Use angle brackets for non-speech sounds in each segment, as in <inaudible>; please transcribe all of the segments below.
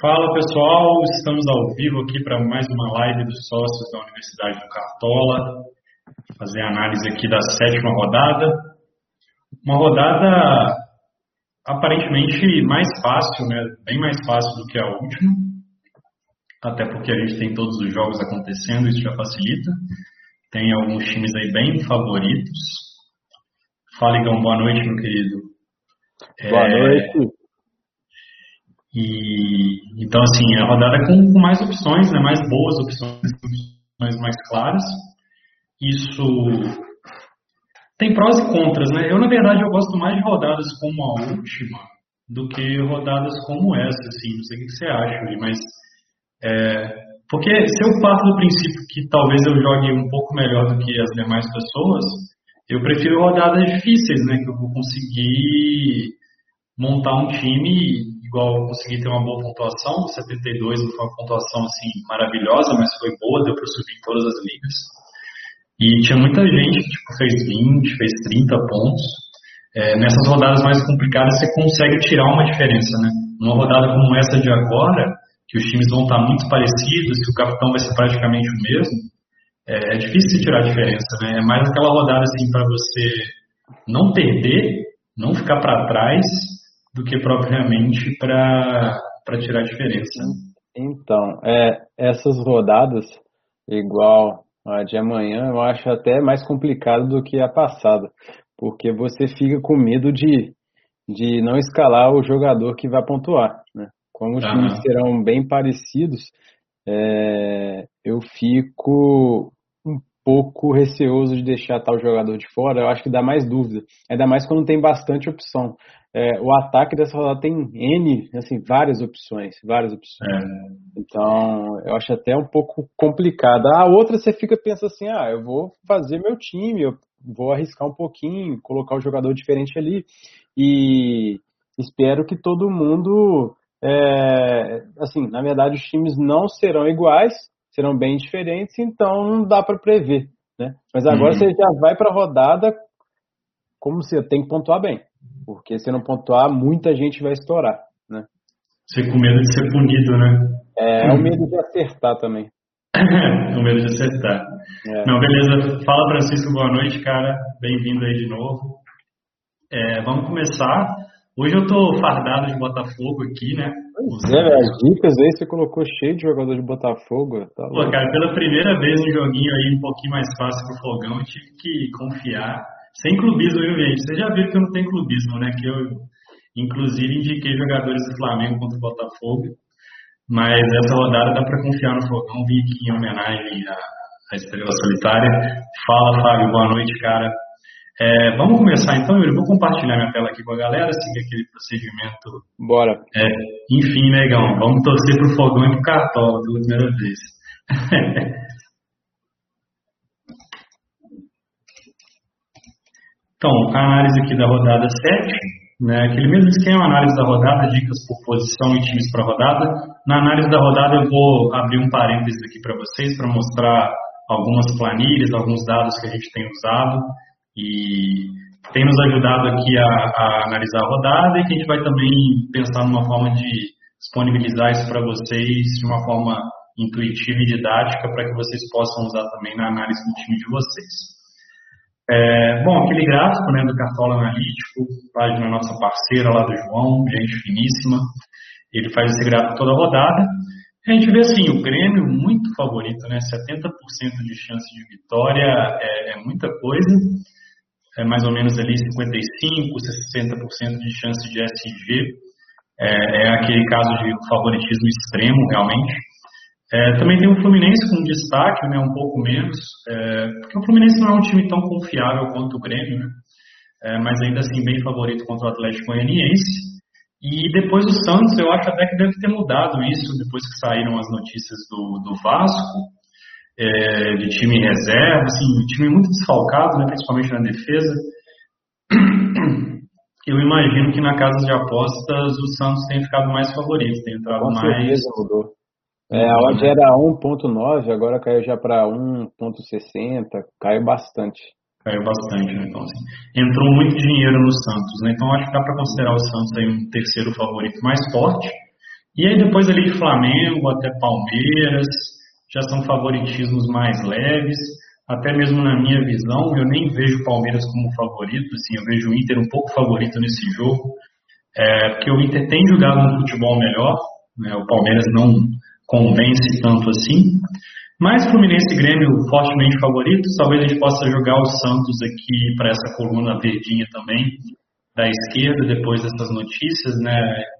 Fala pessoal, estamos ao vivo aqui para mais uma live dos sócios da Universidade do Cartola, fazer análise aqui da sétima rodada. Uma rodada aparentemente mais fácil, né? bem mais fácil do que a última, até porque a gente tem todos os jogos acontecendo, isso já facilita. Tem alguns times aí bem favoritos. Fala, Igão, boa noite, meu querido. Boa é... noite. E, então, assim, é a rodada com, com mais opções, né, mais boas opções, opções mais claras. Isso tem prós e contras, né? Eu, na verdade, eu gosto mais de rodadas como a última do que rodadas como essa, assim. Não sei o que você acha, mas... É, porque se eu parto do princípio que talvez eu jogue um pouco melhor do que as demais pessoas, eu prefiro rodadas difíceis, né? Que eu vou conseguir montar um time igual eu consegui ter uma boa pontuação, 72 não foi uma pontuação assim maravilhosa, mas foi boa, deu para subir em todas as ligas. E tinha muita gente que tipo, fez 20, fez 30 pontos. É, nessas rodadas mais complicadas você consegue tirar uma diferença, né? Numa rodada como essa de agora, que os times vão estar muito parecidos, que o capitão vai ser praticamente o mesmo, é, é difícil tirar a diferença, né? É mais aquela rodada assim para você não perder, não ficar para trás do que propriamente para tirar a diferença. Então, é, essas rodadas, igual a de amanhã, eu acho até mais complicado do que a passada, porque você fica com medo de, de não escalar o jogador que vai pontuar. Né? Como os uhum. times serão bem parecidos, é, eu fico pouco receoso de deixar tal jogador de fora. Eu acho que dá mais dúvida, ainda mais quando tem bastante opção é, o ataque dessa rodada tem N, assim, várias opções, várias opções. É. Então, eu acho até um pouco complicado. A outra você fica pensa assim, ah, eu vou fazer meu time, eu vou arriscar um pouquinho, colocar um jogador diferente ali e espero que todo mundo, é, assim, na verdade os times não serão iguais, serão bem diferentes, então não dá para prever, né? Mas agora uhum. você já vai para a rodada como você tem que pontuar bem. Porque se não pontuar, muita gente vai estourar, né? Você com medo de ser punido, né? É, é o medo de acertar também. <coughs> o medo de acertar. É. Não, beleza. Fala, Francisco, boa noite, cara. Bem-vindo aí de novo. É, vamos começar. Hoje eu tô fardado de Botafogo aqui, né? Pois é, as dicas aí você colocou cheio de jogador de Botafogo. Tá Pô, cara, pela primeira vez um joguinho aí um pouquinho mais fácil que o Fogão, eu tive que confiar sem clubismo, viu, gente? Vocês já viram que eu não tenho clubismo, né? Que eu, inclusive, indiquei jogadores do Flamengo contra o Botafogo. Mas essa rodada dá para confiar no Fogão. Vim aqui em homenagem à, à Estrela Solitária. Fala, Fábio. Boa noite, cara. É, vamos começar então, Yuri. Vou compartilhar minha tela aqui com a galera, seguir aquele procedimento. Bora. É, enfim, negão, vamos torcer pro Fogão e pro Cartola pela primeira vez. <laughs> Então, a análise aqui da rodada 7, né, aquele mesmo esquema, análise da rodada, dicas por posição e times para rodada. Na análise da rodada eu vou abrir um parênteses aqui para vocês para mostrar algumas planilhas, alguns dados que a gente tem usado e tem nos ajudado aqui a, a analisar a rodada e que a gente vai também pensar numa forma de disponibilizar isso para vocês de uma forma intuitiva e didática para que vocês possam usar também na análise do time de vocês. É, bom, aquele gráfico né, do Cartola Analítico, página nossa parceira lá do João, gente finíssima, ele faz esse gráfico toda rodada. A gente vê assim, o Grêmio muito favorito, né? 70% de chance de vitória é, é, muita coisa. É mais ou menos ali 55%, 60% de chance de SG. É, é aquele caso de favoritismo extremo, realmente. É, também tem o Fluminense com destaque, né, um pouco menos, é, porque o Fluminense não é um time tão confiável quanto o Grêmio, né, é, mas ainda assim bem favorito contra o Atlético Goianiense. E depois o Santos, eu acho até que deve ter mudado isso depois que saíram as notícias do, do Vasco, é, de time reserva, assim, um time muito desfalcado, né, principalmente na defesa. <clears throat> Eu imagino que na casa de apostas o Santos tem ficado mais favorito, tem entrado Com mais. Certeza mudou. É, a odd era 1.9, agora caiu já para 1.60, caiu bastante. Caiu bastante, né? Então, assim, entrou muito dinheiro no Santos, né? Então acho que dá para considerar o Santos aí um terceiro favorito mais forte. E aí depois ali Flamengo até Palmeiras, já são favoritismos mais leves, até mesmo na minha visão, eu nem vejo o Palmeiras como favorito, assim, eu vejo o Inter um pouco favorito nesse jogo, é, porque o Inter tem jogado um futebol melhor, né, o Palmeiras não convence tanto assim, mas Fluminense e Grêmio fortemente favoritos, talvez a gente possa jogar o Santos aqui para essa coluna verdinha também, da esquerda, depois dessas notícias, né?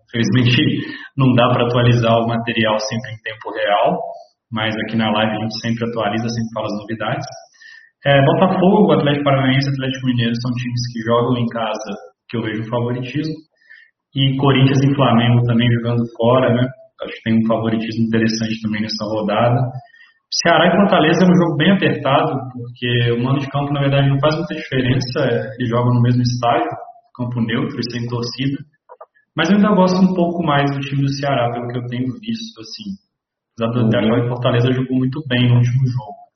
Infelizmente <laughs> não dá para atualizar o material sempre em tempo real, mas aqui na live a gente sempre atualiza, sempre fala as novidades. É, Botafogo, Atlético Paranaense, Atlético Mineiro são times que jogam em casa que eu vejo favoritismo. E Corinthians e Flamengo também jogando fora, né? Acho que tem um favoritismo interessante também nessa rodada. Ceará e Fortaleza é um jogo bem apertado, porque o mano de campo, na verdade, não faz muita diferença. Eles jogam no mesmo estádio, campo neutro e sem torcida. Mas eu ainda gosto um pouco mais do time do Ceará, pelo que eu tenho visto, assim. Apesar do uhum. que Fortaleza jogou muito bem no último jogo.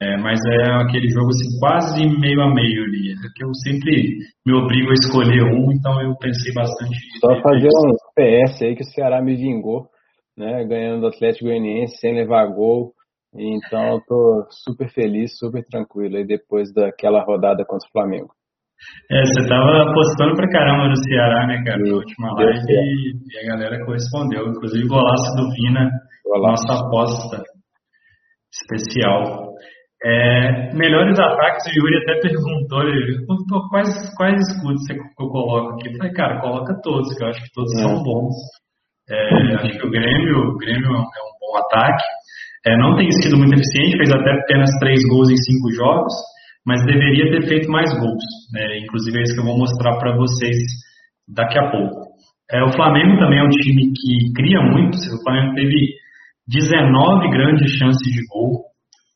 É, mas é aquele jogo assim, quase meio a meio ali. É que eu sempre me obrigo a escolher um, então eu pensei bastante. Só fazer um PS aí que o Ceará me vingou, né? Ganhando do Atlético Goianiense sem levar gol. Então eu tô super feliz, super tranquilo aí depois daquela rodada contra o Flamengo. É, você tava apostando pra caramba no Ceará, né, cara, na última live e, a galera correspondeu. Inclusive golaço do Vina, golaço. nossa aposta especial. É, melhores ataques, o Yuri até perguntou, ele perguntou quais, quais escudos você, eu coloco aqui. Eu falei, cara, coloca todos, que eu acho que todos é. são bons. É, acho que o Grêmio, o Grêmio é um bom ataque. É, não tem sido muito eficiente, fez até apenas três gols em cinco jogos, mas deveria ter feito mais gols. Né? Inclusive é isso que eu vou mostrar para vocês daqui a pouco. É, o Flamengo também é um time que cria muito. O Flamengo teve 19 grandes chances de gol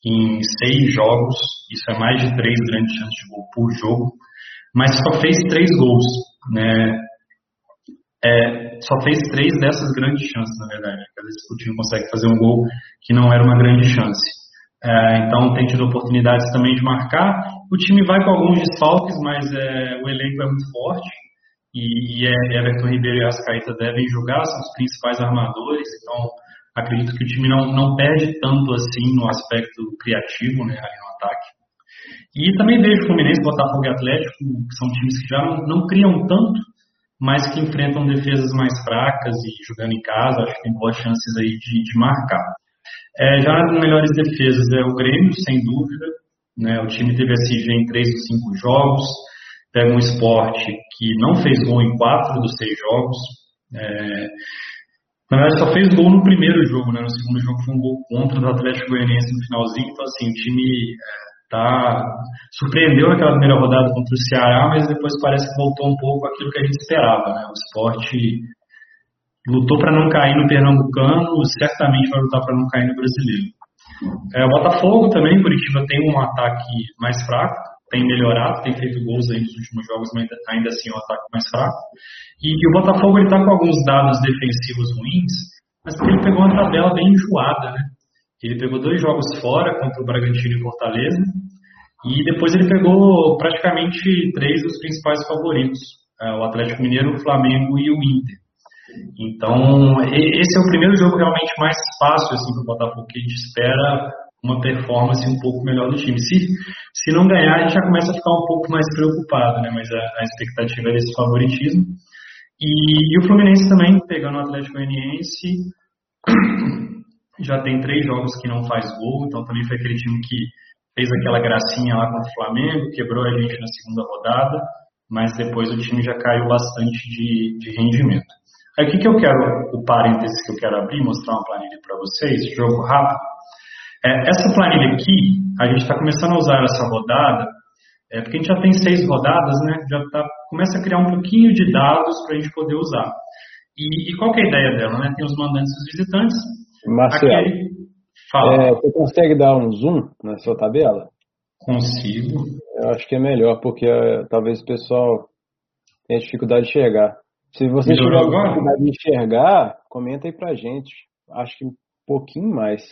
em seis jogos. Isso é mais de três grandes chances de gol por jogo, mas só fez três gols. Né? É, só fez três dessas grandes chances, na verdade. Às vezes o time consegue fazer um gol que não era uma grande chance. É, então tem tido oportunidades também de marcar. O time vai com alguns desfalques, mas é, o elenco é muito forte. E, e é, Everton Ribeiro e Ascaíta devem jogar, são os principais armadores. Então acredito que o time não, não perde tanto assim no aspecto criativo, né, ali no ataque. E também vejo Fluminense, Botafogo e Atlético, que são times que já não, não criam tanto, mas que enfrentam defesas mais fracas e jogando em casa, acho que tem boas chances aí de, de marcar. É, já nas melhores defesas é o Grêmio, sem dúvida. Né, o time teve SG em três dos cinco jogos, pega um esporte que não fez gol em quatro dos seis jogos. É, na verdade, só fez gol no primeiro jogo, né? No segundo jogo foi um gol contra do Atlético Goianiense no finalzinho. Então, assim, o time é, tá surpreendeu naquela primeira rodada contra o Ceará, mas depois parece que voltou um pouco aquilo que a gente esperava, né? O esporte lutou para não cair no Pernambucano, certamente vai lutar para não cair no Brasileiro. É, o Botafogo também, Curitiba tem um ataque mais fraco, tem melhorado, tem feito gols aí nos últimos jogos, mas ainda assim é um ataque mais fraco. E, e o Botafogo ele está com alguns dados defensivos ruins, mas porque ele pegou uma tabela bem enjoada, né? Ele pegou dois jogos fora contra o Bragantino e Fortaleza e depois ele pegou praticamente três dos principais favoritos, é, o Atlético Mineiro, o Flamengo e o Inter. Então, esse é o primeiro jogo realmente mais fácil assim, para o Botafogo, que a gente espera uma performance um pouco melhor do time. Se, se não ganhar, a gente já começa a ficar um pouco mais preocupado, né? mas a, a expectativa é esse favoritismo. E, e, o Fluminense também, pegando o Atlético Goianiense, <coughs> já tem três jogos que não faz gol, então também foi aquele time que fez aquela gracinha lá contra o Flamengo, quebrou a gente na segunda rodada, mas depois o time já caiu bastante de, de rendimento. Aí o que, que eu quero, o parênteses que eu quero abrir, mostrar uma planilha para vocês, jogo rápido. É, essa planilha aqui, a gente está começando a usar essa rodada, é, porque a gente já tem seis rodadas, né? Já tá, começa a criar um pouquinho de dados para a gente poder usar. E, e, qual é a ideia dela, né? Tem os mandantes e os visitantes, Marcelo, é, você consegue dar um zoom na sua tabela? Consigo. Eu acho que é melhor, porque uh, talvez o pessoal tenha dificuldade de enxergar. Se você tiver dificuldade de enxergar, comenta aí pra gente. Acho que um pouquinho mais.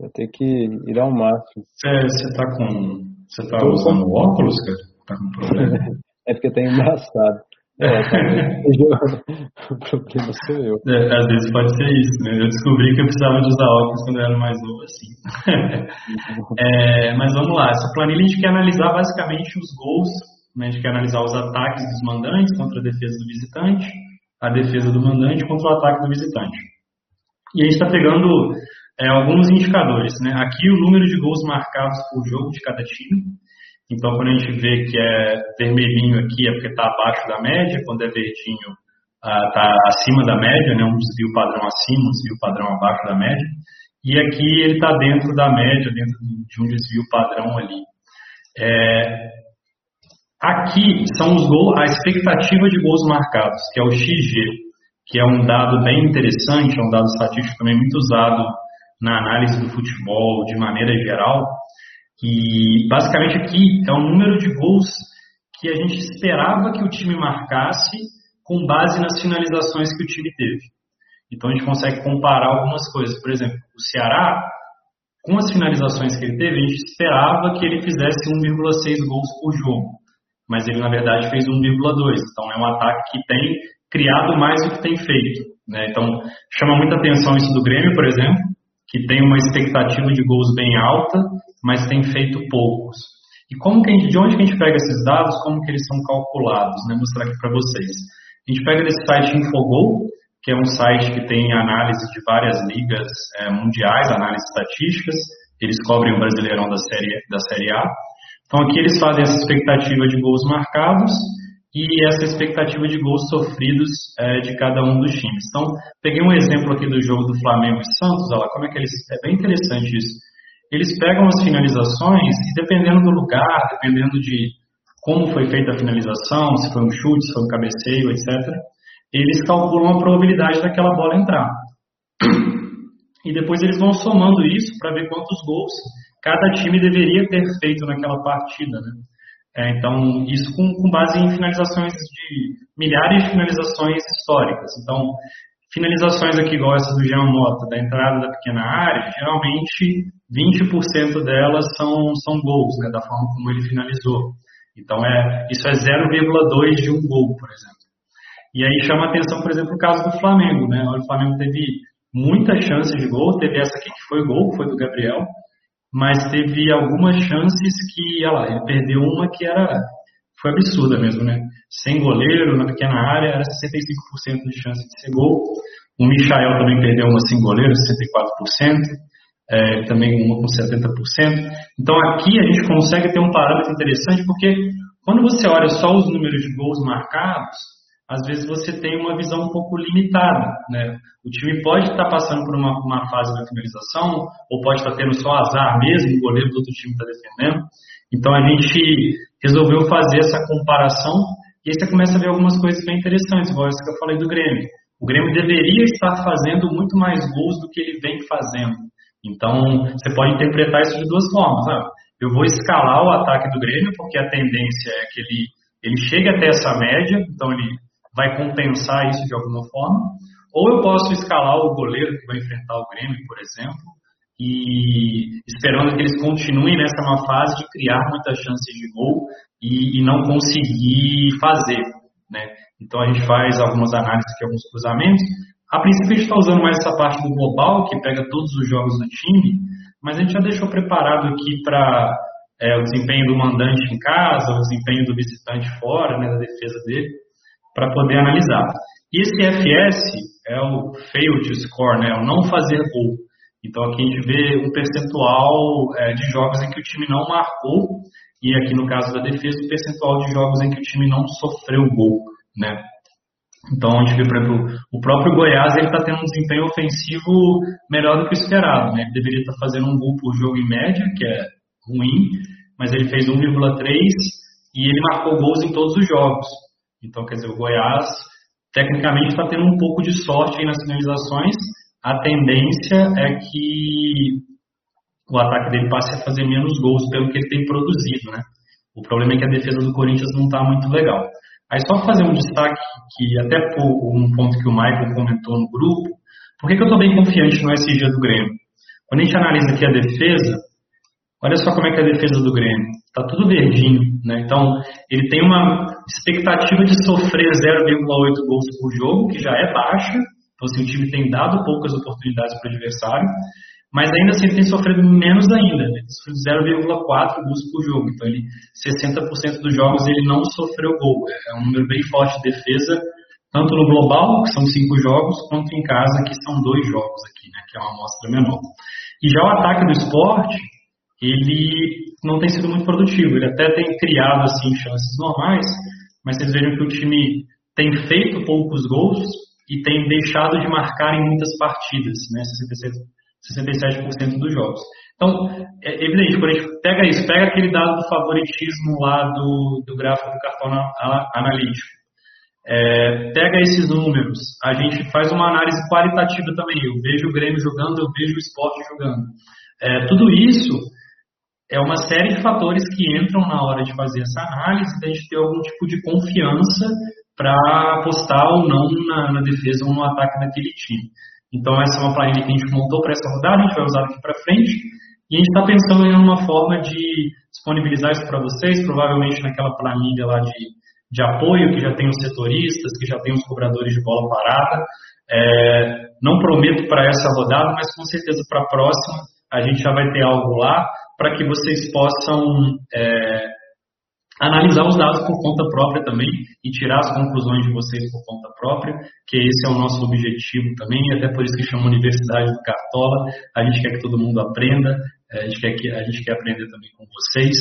Vai ter que ir ao máximo. Você tá com. Você tá Tô usando com... óculos, cara? Tá com problema? <laughs> é porque tá embaçado. É, <laughs> o problema sou eu. É, às vezes pode ser isso, né? Eu descobri que eu precisava de usar óculos quando eu era mais novo, assim. <laughs> é, mas vamos lá, essa planilha a gente quer analisar basicamente os gols, né? a gente quer analisar os ataques dos mandantes contra a defesa do visitante, a defesa do mandante contra o ataque do visitante. E a gente está pegando é, alguns indicadores, né? Aqui o número de gols marcados por jogo de cada time, então, quando a gente vê que é vermelhinho aqui, é porque está abaixo da média, quando é verdinho, está uh, acima da média, né, um desvio padrão acima, um desvio padrão abaixo da média. E aqui ele está dentro da média, dentro de um desvio padrão ali. É, aqui são os gols, a expectativa de gols marcados, que é o XG, que é um dado bem interessante, é um dado estatístico também muito usado na análise do futebol de maneira geral. E basicamente aqui é o número de gols que a gente esperava que o time marcasse com base nas finalizações que o time teve. Então a gente consegue comparar algumas coisas. Por exemplo, o Ceará, com as finalizações que ele teve, a gente esperava que ele fizesse 1,6 gols por jogo. Mas ele, na verdade, fez 1,2. Então é um ataque que tem criado mais do que tem feito. Né? Então chama muita atenção isso do Grêmio, por exemplo, que tem uma expectativa de gols bem alta, mas tem feito poucos. E como que gente, de onde que a gente pega esses dados, como que eles são calculados? Né? Vou mostrar aqui para vocês. A gente pega desse site Infogol, que é um site que tem análise de várias ligas é, mundiais, análise estatísticas. Eles cobrem o Brasileirão da série, da série A. Então aqui eles fazem essa expectativa de gols marcados e essa expectativa de gols sofridos é, de cada um dos times. Então, peguei um exemplo aqui do jogo do Flamengo e Santos, olha lá, como é que eles. É bem interessante isso. Eles pegam as finalizações e, dependendo do lugar, dependendo de como foi feita a finalização, se foi um chute, se foi um cabeceio, etc., eles calculam a probabilidade daquela bola entrar. <clears throat> E depois eles vão somando isso para ver quantos gols cada time deveria ter feito naquela partida. Né? É, então, isso com, com, base em finalizações de milhares de finalizações históricas. Então, finalizações aqui igual essa do Jean Mota, da entrada da pequena área, geralmente 20% delas são, são gols, né, da forma como ele finalizou. Então, é, isso é 0,2 de um gol, por exemplo. E aí chama atenção, por exemplo, o caso do Flamengo. Né? O Flamengo teve muitas chances de gol, teve essa aqui que foi gol, que foi do Gabriel, mas teve algumas chances que, olha lá, ele perdeu uma que era foi absurda mesmo, né? Sem goleiro, na pequena área, era 65% de chance de ser gol. O Michael também perdeu uma sem goleiro, 64%, é, também uma com 70%. Então aqui a gente consegue ter um parâmetro interessante, porque quando você olha só os números de gols marcados, às vezes você tem uma visão um pouco limitada. Né? O time pode estar passando por uma, uma fase da finalização, ou pode estar tendo só azar mesmo, o goleiro do outro time está defendendo. Então a gente resolveu fazer essa comparação e aí você começa a ver algumas coisas bem interessantes, igual essa que eu falei do Grêmio. O Grêmio deveria estar fazendo muito mais gols do que ele vem fazendo. Então, você pode interpretar isso de duas formas. Né? Eu vou escalar o ataque do Grêmio, porque a tendência é que ele, ele chegue até essa média, então ele vai compensar isso de alguma forma. Ou eu posso escalar o goleiro que vai enfrentar o Grêmio, por exemplo, e esperando que eles continuem nessa má fase de criar muitas chances de gol e, e não conseguir fazer. Né? Então a gente faz algumas análises aqui, alguns cruzamentos. A princípio a gente está usando mais essa parte do global, que pega todos os jogos do time, mas a gente já deixou preparado aqui para é, o desempenho do mandante em casa, o desempenho do visitante fora, né, da defesa dele para poder analisar. Esse FS é o failed score, né, é o não fazer gol. Então aqui a gente vê um percentual é, de jogos em que o time não marcou e aqui no caso da defesa o percentual de jogos em que o time não sofreu gol, né? Então a gente vê, por exemplo, o próprio Goiás ele está tendo um desempenho ofensivo melhor do que o esperado, né? Ele deveria estar tá fazendo um gol por jogo em média, que é ruim, mas ele fez 1,3 e ele marcou gols em todos os jogos. Então, quer dizer, o Goiás, tecnicamente, está tendo um pouco de sorte aí nas finalizações. A tendência é que o ataque dele passe a fazer menos gols pelo que ele tem produzido, né? O problema é que a defesa do Corinthians não está muito legal. Aí só fazer um destaque, que até por um ponto que o Michael comentou no grupo, por que, que eu estou bem confiante no SG do Grêmio? Quando a gente analisa aqui a defesa, Olha só como é que é a defesa do Grêmio. Tá tudo verdinho, né? Então, ele tem uma expectativa de sofrer 0,8 gols por jogo, que já é baixa. Então, assim, o time tem dado poucas oportunidades para o adversário, mas ainda assim ele tem sofrido menos ainda. Né? Sofreu 0,4 gols por jogo. Então, ele 60% dos jogos ele não sofreu gol. É um número bem forte de defesa, tanto no global, que são cinco jogos, quanto em casa, que são dois jogos aqui, né? Que é uma amostra menor. E já o ataque do esporte, ele não tem sido muito produtivo. Ele até tem criado assim chances normais, mas vocês vejam que o time tem feito poucos gols e tem deixado de marcar em muitas partidas, né? 67% dos jogos. Então, é evidente, quando a gente pega isso, pega aquele dado do favoritismo lá do, do gráfico do cartão analítico, é, pega esses números, a gente faz uma análise qualitativa também. Eu vejo o Grêmio jogando, eu vejo o esporte jogando. É, tudo isso é uma série de fatores que entram na hora de fazer essa análise, da gente ter algum tipo de confiança para apostar ou não na, na, defesa ou no ataque daquele time. Então, essa é uma planilha que a gente montou para essa rodada, a gente vai usar daqui para frente, e a gente está pensando em uma forma de disponibilizar isso para vocês, provavelmente naquela planilha lá de, de apoio, que já tem os setoristas, que já tem os cobradores de bola parada. É, não prometo para essa rodada, mas com certeza para a próxima a gente já vai ter algo lá para que vocês possam é, analisar os dados por conta própria também e tirar as conclusões de vocês por conta própria, que esse é o nosso objetivo também, até por isso que chama Universidade do Cartola. A gente quer que todo mundo aprenda, é, a gente quer, que, a gente quer aprender também com vocês.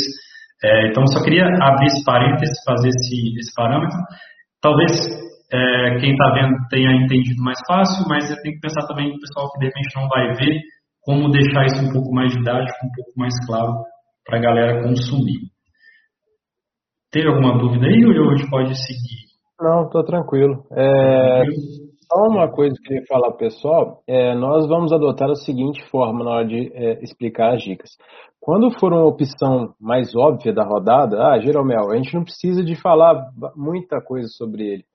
É, então, só queria abrir esse parênteses, fazer esse, esse parâmetro. Talvez é, quem está vendo tenha entendido mais fácil, mas tem que pensar também no pessoal que de repente não vai ver como deixar isso um pouco mais didático, um pouco mais claro para a galera consumir. Teve alguma dúvida aí ou a gente pode seguir? Não, estou tranquilo. É, só uma coisa que eu queria falar, pessoal. É, nós vamos adotar a seguinte forma na hora de é, explicar as dicas. Quando for uma opção mais óbvia da rodada, ah, Jeromel, a gente não precisa de falar muita coisa sobre ele.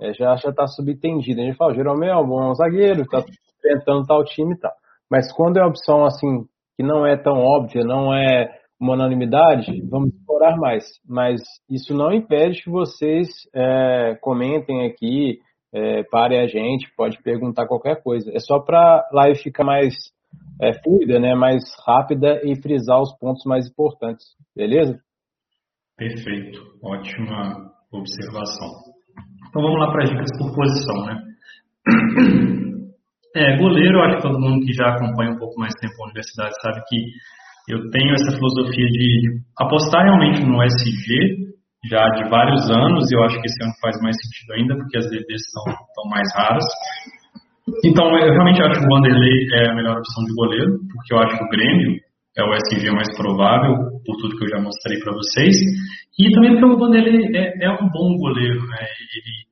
É, já está subentendido. A gente fala, Jeromel, bom zagueiro, está enfrentando tal time e tal. Mas quando é uma opção assim que não é tão óbvia, não é uma unanimidade, vamos explorar mais. Mas isso não impede que vocês é, comentem aqui, é, parem a gente, pode perguntar qualquer coisa. É só para a live ficar mais é, fluida, né, mais rápida e frisar os pontos mais importantes. Beleza? Perfeito. Ótima observação. Então vamos lá para as dicas por posição, né? É, goleiro, acho que todo mundo que já acompanha um pouco mais tempo a universidade sabe que eu tenho essa filosofia de apostar realmente no SG já de vários anos, e eu acho que esse ano faz mais sentido ainda, porque as DDs estão, mais raras. Então, eu realmente acho que o Vanderlei é a melhor opção de goleiro, porque eu acho que o Grêmio é o SG mais provável, por tudo que eu já mostrei para vocês, e também porque o Vanderlei é, é um bom goleiro, né? Ele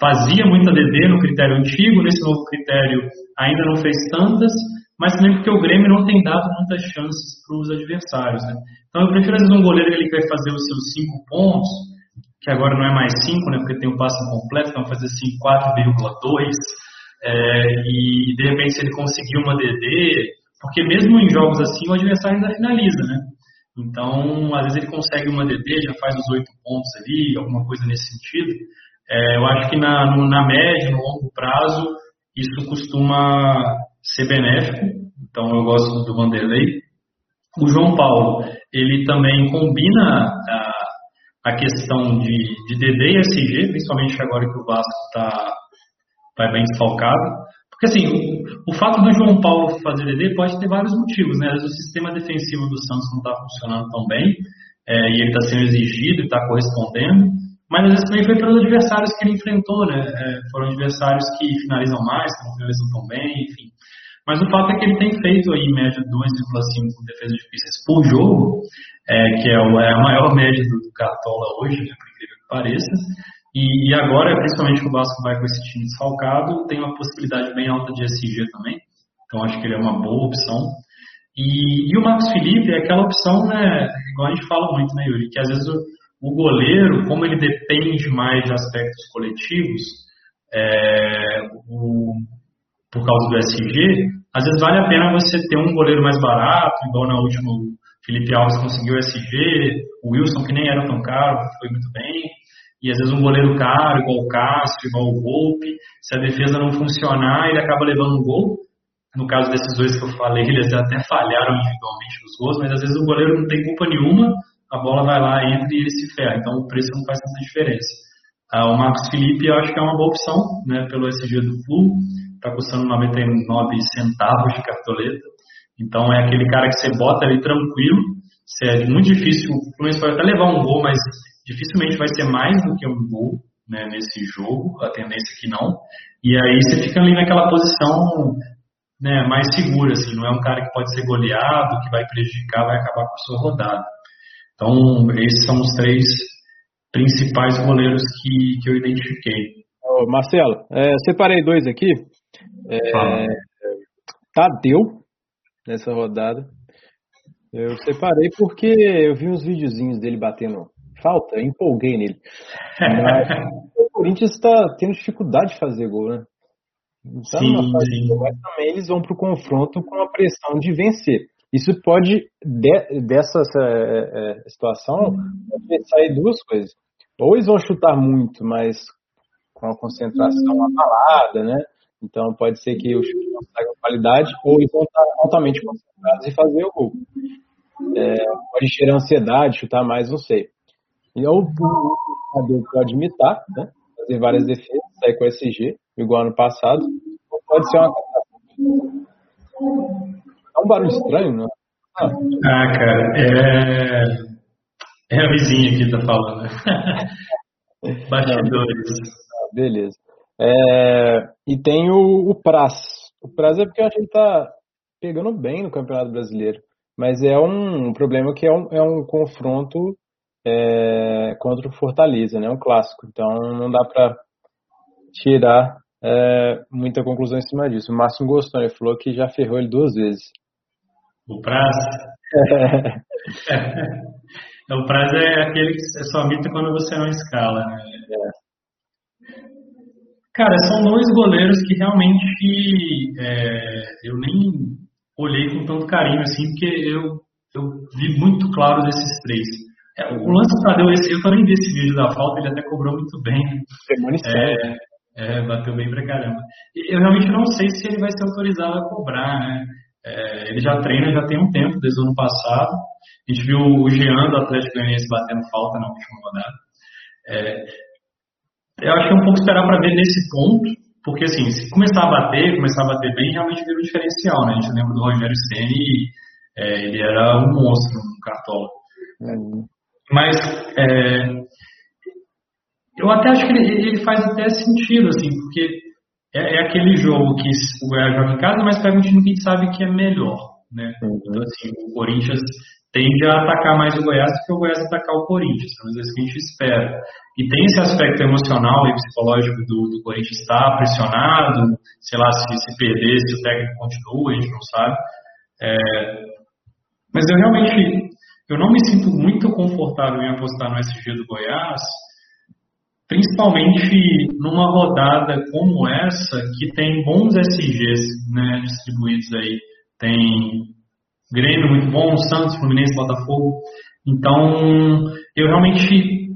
fazia muita DD no critério antigo, nesse novo critério ainda não fez tantas, mas também porque o Grêmio não tem dado muitas chances para os adversários. Né? Então eu prefiro às vezes um goleiro que ele vai fazer os seus 5 pontos, que agora não é mais 5, né, porque tem o passe completo, então fazer assim 4,2, é, e de repente se ele conseguir uma DD, porque mesmo em jogos assim o adversário ainda finaliza, né? Então, às vezes ele consegue uma DD, já faz os 8 pontos ali, alguma coisa nesse sentido. É, eu acho que na, na média, no longo prazo, isso costuma ser benéfico. Então eu gosto do Vanderlei. O João Paulo, ele também combina a, a questão de, de DD e SG, principalmente agora que o Vasco está tá bem desfalcado. Porque assim, o, o, fato do João Paulo fazer DD pode ter vários motivos, né? O sistema defensivo do Santos não está funcionando tão bem, é, e ele está sendo exigido e está correspondendo mas às vezes também foi pelos adversários que ele enfrentou, né? É, foram adversários que finalizam mais, que não finalizam tão bem, enfim. Mas o fato é que ele tem feito aí média 2,5 defesas difíceis por jogo, é, que é, o, é, a maior média do, do Cartola hoje, né, por incrível que pareça. E, e, agora, principalmente que o Vasco vai com esse time desfalcado, tem uma possibilidade bem alta de SG também. Então acho que ele é uma boa opção. E, e o Marcos Felipe é aquela opção, né, igual a gente fala muito, né, Yuri, que às vezes o, o goleiro, como ele depende mais de aspectos coletivos, é, o, por causa do SG, às vezes vale a pena você ter um goleiro mais barato, igual na última Felipe Alves conseguiu SG, o Wilson, que nem era tão caro, foi muito bem. E às vezes um goleiro caro, igual o Cássio, igual o Volpe, se a defesa não funcionar, ele acaba levando um gol. No caso desses dois que eu falei, eles até falharam individualmente nos gols, mas às vezes o goleiro não tem culpa nenhuma, a bola vai lá, entra e ele se ferra. Então o preço não faz tanta diferença. Ah, o Marcos Felipe eu acho que é uma boa opção, né, pelo SG do Flu, está custando 99 centavos de cartoleta. Então é aquele cara que você bota ali tranquilo, é muito difícil, o Fluminense pode até levar um gol, mas dificilmente vai ser mais do que um gol né, nesse jogo, a tendência é que não. E aí você fica ali naquela posição né, mais segura, assim, não é um cara que pode ser goleado, que vai prejudicar, vai acabar com a sua rodada. Então, esses são os três principais goleiros que, que eu identifiquei. Ô, Marcelo, é, separei dois aqui. É, Tadeu, nessa rodada. Eu separei porque eu vi uns videozinhos dele batendo falta, empolguei nele. Mas <laughs> o Corinthians está tendo dificuldade de fazer gol, né? Então, sim, sim. mas também eles vão para o confronto com a pressão de vencer. Isso pode, de, dessa é, é, situação, pode sair duas coisas. Ou eles vão chutar muito, mas com a concentração abalada, né? Então pode ser que o chute não saia com qualidade, ou eles vão estar altamente concentrados e fazer o gol. É, pode gerar ansiedade, chutar mais, não sei. E ou o jogador pode imitar, né? fazer várias defesas, sair com SG, igual ano passado, ou pode ser uma É um barulho estranho, né? Ah, ah cara, é... é a vizinha que tá falando. <laughs> Bastidores. Ah, beleza. É... E tem o, o Praz. O Praz é porque eu acho que ele tá pegando bem no Campeonato Brasileiro. Mas é um problema que é um, é um confronto é, contra o Fortaleza, né? Um clássico. Então não dá para tirar é, muita conclusão em cima disso. O Márcio gostou, ele falou que já ferrou ele duas vezes. O prazo? <laughs> É. o prazo é aquele que é só mito quando você não escala. Né? É. Cara, são dois goleiros que realmente é, eu nem olhei com tanto carinho assim, porque eu, eu vi muito claro desses três. É, o lance do Tadeu, eu também vi esse vídeo da falta, ele até cobrou muito bem. É, é, bateu bem pra caramba. Eu realmente não sei se ele vai ser autorizado a cobrar, né? É, ele já treina já tem um tempo, desde o ano passado. A gente viu o Jean do Atlético Goianiense batendo falta na última rodada. É, eu acho que é um pouco esperar para ver nesse ponto, porque assim, se começar a bater, começar a bater bem, realmente vira um diferencial, né? A gente lembra do Rogério Ceni, é, ele era um monstro no cartola. Uhum. Mas é, eu até acho que ele, ele, faz até sentido, assim, porque é, é, aquele jogo que o Goiás joga em casa, mas pega um time que a gente sabe que é melhor, né? Uhum. Então, assim, o Corinthians tende a atacar mais o Goiás do que o Goiás atacar o Corinthians, pelo menos é isso que a gente espera. E tem esse aspecto emocional e psicológico do, do Corinthians estar pressionado, sei lá, se, se perder, se o técnico continua, a gente não sabe. É, mas eu realmente eu não me sinto muito confortável em apostar no SG do Goiás, principalmente numa rodada como essa, que tem bons SGs né, distribuídos aí. Tem Grêmio muito bom, Santos, Fluminense, Botafogo. Então, eu realmente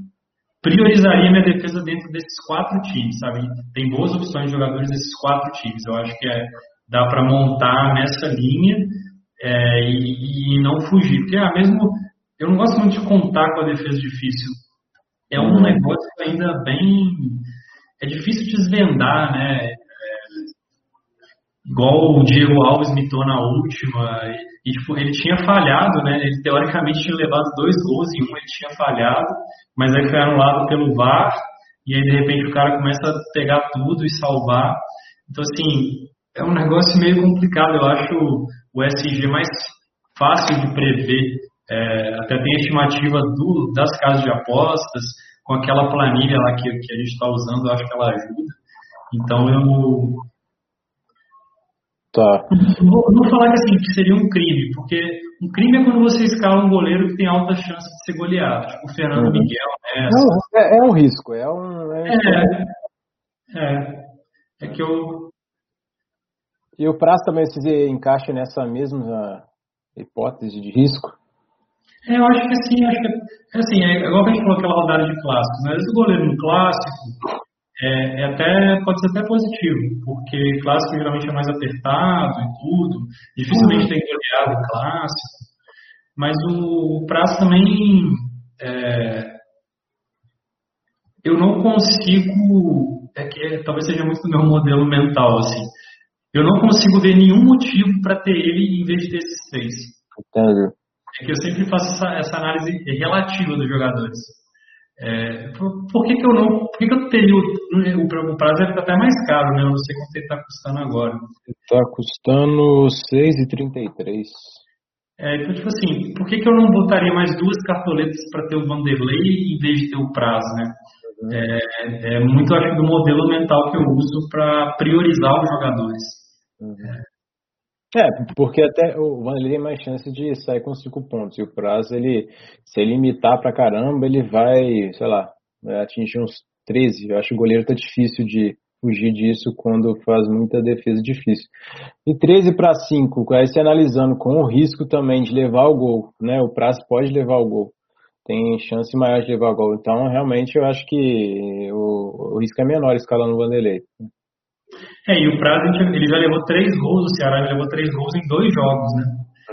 priorizaria minha defesa dentro desses quatro times, sabe? Tem boas opções de jogadores desses quatro times. Eu acho que é, dá para montar nessa linha é, e, e, não fugir. Porque ah, mesmo eu não gosto muito de contar com a defesa difícil. É um uhum. negócio ainda bem. É difícil desvendar, né? É, igual o Diego Alves mitou na última. E, tipo, ele tinha falhado, né? Ele teoricamente tinha levado dois gols em um, ele tinha falhado, mas aí foi anulado pelo VAR. E aí, de repente, o cara começa a pegar tudo e salvar. Então, assim, é um negócio meio complicado. Eu acho o SG mais fácil de prever é, até tem a estimativa do, das casas de apostas, com aquela planilha lá que, que a gente está usando, acho que ela ajuda. Então eu. Tá. Vou, vou falar que, assim, que seria um crime, porque um crime é quando você escala um goleiro que tem alta chance de ser goleado, tipo o Fernando uhum. Miguel. Né? Não, é, é, um risco, é um. É, é, é, é que eu. E o Praz também se encaixa nessa mesma hipótese de risco? É, eu acho que sim, acho que assim, é igual que a gente falou aquela rodada de clássico, né? Esse goleiro no clássico é, é, até, pode ser até positivo, porque clássico geralmente é mais apertado e tudo, dificilmente tem goleado clássico, mas o, o prazo também é, eu não consigo, é que é, talvez seja muito do meu modelo mental, assim, eu não consigo ver nenhum motivo para ter ele em vez de ter esses três. Entendo. É que eu sempre faço essa, essa análise relativa dos jogadores. É, por, por, que, que eu não. Por que, que eu teria. O, o, o prazo deve estar até mais caro, né? Eu não sei quanto ele está custando agora. Está custando 6,33. É, então, tipo assim, por que, que eu não botaria mais duas cartoletas para ter o Vanderlei em vez de ter o prazo, né? Uhum. É, é, muito, acho, do modelo mental que eu uso para priorizar os jogadores. Uhum. É, porque até o Vanderlei tem mais chance de sair com cinco pontos. E o prazo, ele, se ele imitar pra caramba, ele vai, sei lá, atingir uns 13. Eu acho que o goleiro tá difícil de fugir disso quando faz muita defesa difícil. E 13 para 5, aí se analisando com o risco também de levar o gol, né? O prazo pode levar o gol. Tem chance maior de levar o gol. Então, realmente, eu acho que o, o risco é menor escalando o Vanderlei. É, e o Prazo, ele já levou três gols, o Ceará já levou três gols em dois jogos, né?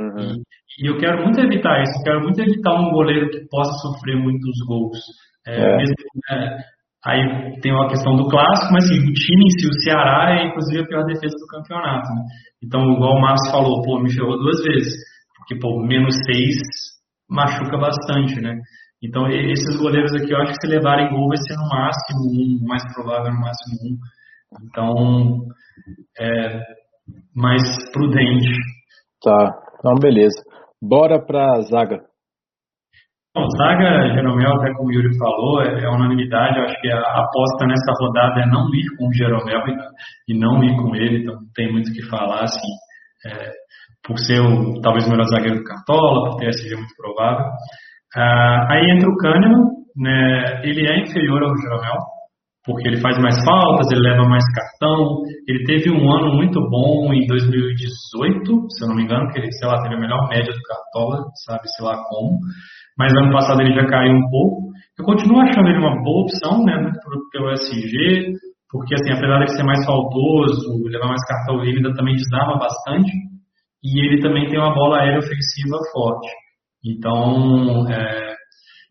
Uhum. E, e, eu quero muito evitar isso, eu quero muito evitar um goleiro que possa sofrer muitos gols. É, é. Mesmo, é, aí tem uma questão do clássico, mas assim, o time em si, o Ceará, é inclusive a pior defesa do campeonato. Né? Então, igual o Márcio falou, pô, me ferrou duas vezes, porque, pô, menos seis machuca bastante, né? Então, esses goleiros aqui, eu acho que se levarem gol vai ser no máximo um, mais provável no máximo um. Então, é mais prudente. Tá, então beleza. Bora para zaga. Bom, zaga, Jeromel, até como o Yuri falou, é, é unanimidade. Eu acho que a aposta nessa rodada é não ir com o Jeromel e, e não ir com ele, então tem muito o que falar, assim, é, por ser o, talvez o melhor zagueiro do Cartola, por ter SG muito provável. Ah, aí entra o Kahneman, né, ele é inferior ao Jeromel, porque ele faz mais faltas, ele leva mais cartão. Ele teve um ano muito bom em 2018, se eu não me engano, que ele, sei lá, teve a melhor média do Cartola, sabe, sei lá como. Mas ano passado ele já caiu um pouco. Eu continuo achando ele uma boa opção, né, pelo SG, porque assim, apesar de ser mais faltoso, levar mais cartão, ele ainda também desarma bastante. E ele também tem uma bola aérea ofensiva forte. Então, é,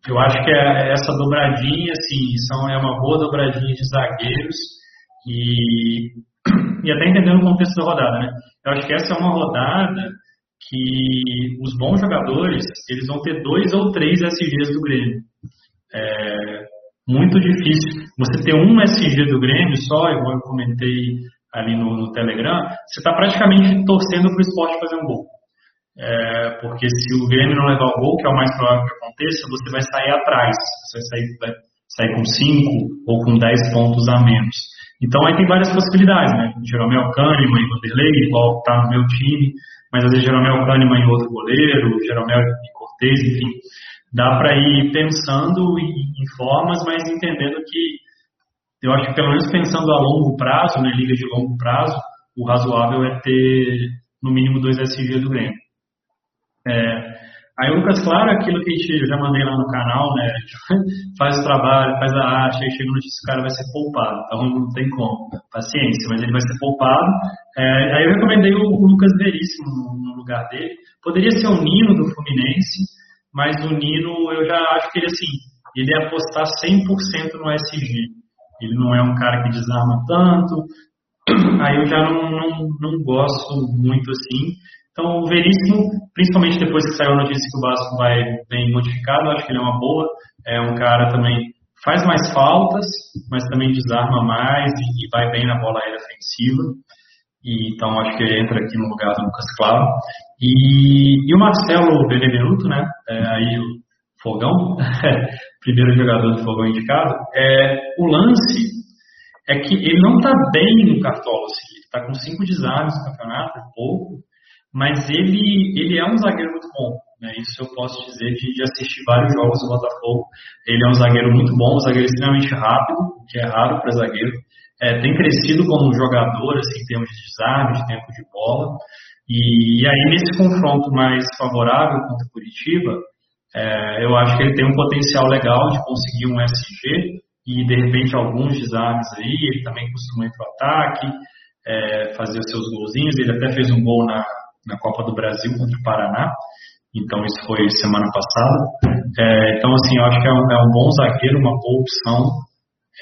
eu acho que é essa dobradinha, assim, são, é uma boa dobradinha de zagueiros e, <clears throat> e até entendendo o contexto da rodada, né? Eu acho que essa é uma rodada que os bons jogadores, eles vão ter dois ou três SGs do Grêmio. É muito difícil. Você ter um SG do Grêmio só, igual eu comentei ali no, no Telegram, você está praticamente torcendo para o esporte fazer um gol. É, porque se o Grêmio não levar o gol, que é o mais provável que aconteça, você vai sair atrás. Você vai sair, vai sair com 5 ou com 10 pontos a menos. Então aí tem várias possibilidades, né? Jeromel Kahneman e Vanderlei, igual tá no meu time, mas às vezes Jeromel Kahneman e outro goleiro, Jeromel e Cortez, enfim. Dá para ir pensando em, formas, mas entendendo que eu acho que pelo menos pensando a longo prazo, né, liga de longo prazo, o razoável é ter no mínimo dois SG do Grêmio. É, aí o Lucas Claro, aquilo que a gente já mandei lá no canal, né? <laughs> Faz o trabalho, faz a arte, aí chega no notícia o cara vai ser poupado. Então não tem como. Paciência, mas ele vai ser poupado. É, aí eu recomendei o, o Lucas Veríssimo no, no, lugar dele. Poderia ser o Nino do Fluminense, mas o Nino eu já acho que ele assim, ele ia apostar 100% no SG. Ele não é um cara que desarma tanto. <clears throat> Aí eu já não, não, não gosto muito assim. Então, o Veríssimo, principalmente depois que saiu a notícia que o Vasco vai bem modificado, acho que ele é uma boa. É um cara também faz mais faltas, mas também desarma mais e, vai bem na bola aérea ofensiva. E, então, acho que ele entra aqui no lugar do Lucas Claro. E, e o Marcelo Benevenuto, né? É, aí o Fogão, <laughs> primeiro jogador do Fogão indicado. É, o lance é que ele não está bem no Cartola. Assim, ele está com cinco desarmes no campeonato, é pouco mas ele, ele é um zagueiro muito bom. Né? Isso eu posso dizer de, de, assistir vários jogos do Botafogo. Ele é um zagueiro muito bom, um zagueiro extremamente rápido, que é raro para zagueiro. É, tem crescido como jogador, assim, em termos de desarme, de tempo de bola. E, e aí, nesse confronto mais favorável contra o Curitiba, É, eu acho que ele tem um potencial legal de conseguir um SG e de repente alguns desarmes aí. Ele também costuma ir para o ataque, é, fazer os seus golzinhos. Ele até fez um gol na, na Copa do Brasil contra o Paraná. Então isso foi semana passada. É, então assim, eu acho que é um, é um bom zagueiro, uma boa opção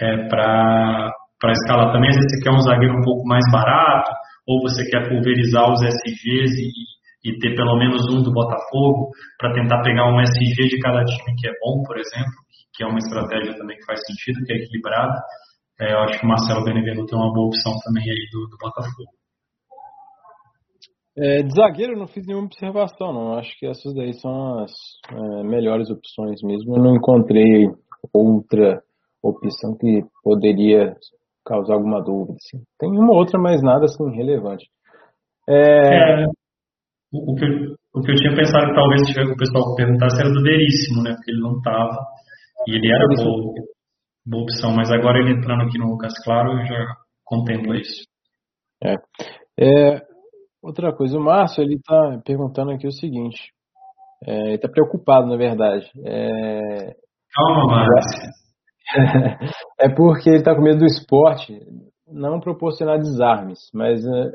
é, para escalar também. Às vezes você quer um zagueiro um pouco mais barato, ou você quer pulverizar os SGs e, e ter pelo menos um do Botafogo para tentar pegar um SG de cada time que é bom, por exemplo, que é uma estratégia também que faz sentido, que é equilibrada. É, eu acho que o Marcelo Benevenuto é uma boa opção também aí do, do Botafogo. É, de zagueiro eu não fiz nenhuma observação, não. Acho que essas daí são as é, melhores opções mesmo. Eu não encontrei outra opção que poderia causar alguma dúvida. Assim. Tem uma outra, mas nada assim relevante. É... é o, que eu, o que eu tinha pensado que talvez o pessoal perguntasse era do Veríssimo, né? Porque ele não estava. E ele era boa, boa opção, mas agora ele entrando aqui no Lucas Claro, eu já contemplo isso. É. é outra coisa, o Márcio ele está perguntando aqui o seguinte. É, ele está preocupado, na verdade. É... Calma, Márcio. <laughs> é porque ele está com medo do esporte não proporcionar desarmes, mas é,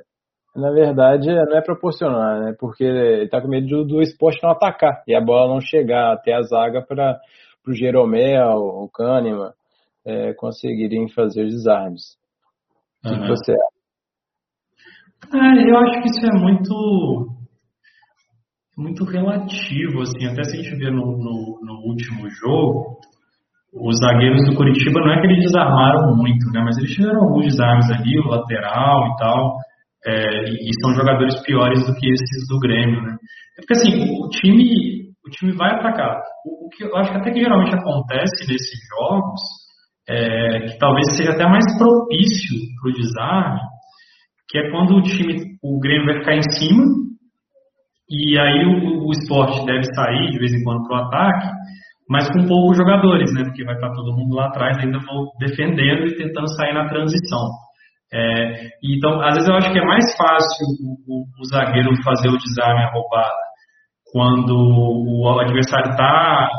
na verdade não é proporcionar, né? Porque ele está com medo do, do, esporte não atacar e a bola não chegar até a zaga para o Jeromel, o Kahneman é, conseguirem fazer os desarmes. O que você acha? É, eu acho que isso é muito muito relativo, assim, até se a gente ver no, no, no último jogo, os zagueiros do Curitiba não é que eles desarmaram muito, né? Mas eles tiveram alguns desarmes ali, o lateral e tal. É, e são jogadores piores do que esses do Grêmio, né? É porque assim, o time, o time vai atacar. O, o que eu acho que até que geralmente acontece nesses jogos, é, que talvez seja até mais propício para o desarme, que é quando o time, o Grêmio vai ficar em cima, e aí o, o esporte deve sair de vez em quando para o ataque, mas com poucos jogadores, né? Porque vai estar todo mundo lá atrás ainda vão defendendo e tentando sair na transição. É, então, às vezes eu acho que é mais fácil o, o, o zagueiro fazer o desarme a roubada quando o adversário está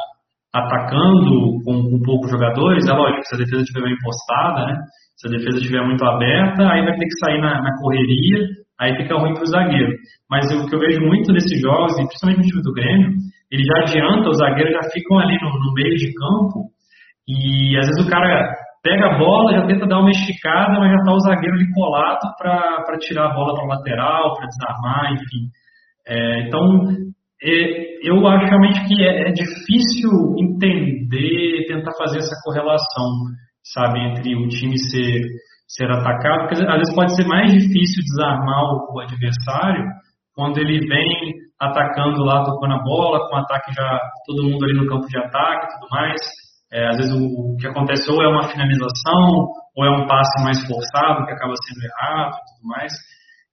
atacando com, com poucos jogadores. É lógico, se a defesa estiver bem postada, né? Se a defesa estiver muito aberta, aí vai ter que sair na, na correria, aí fica ruim para o zagueiro. Mas o que eu vejo muito nesses jogos, e principalmente no time do Grêmio, ele já adianta, os zagueiros já ficam ali no, no meio de campo, e às vezes o cara pega a bola, já tenta dar uma esticada, mas já está o zagueiro ali colado para tirar a bola para lateral, para desarmar, enfim. É, então, é, eu acho realmente que é, é, difícil entender, tentar fazer essa correlação, sabe, entre o time ser, ser atacado, porque às vezes pode ser mais difícil desarmar o, o adversário quando ele vem atacando lá, tocando a bola, com ataque já, todo mundo ali no campo de ataque e tudo mais. É, às vezes o, o, que acontece ou é uma finalização, ou é um passe mais forçado, que acaba sendo errado e tudo mais.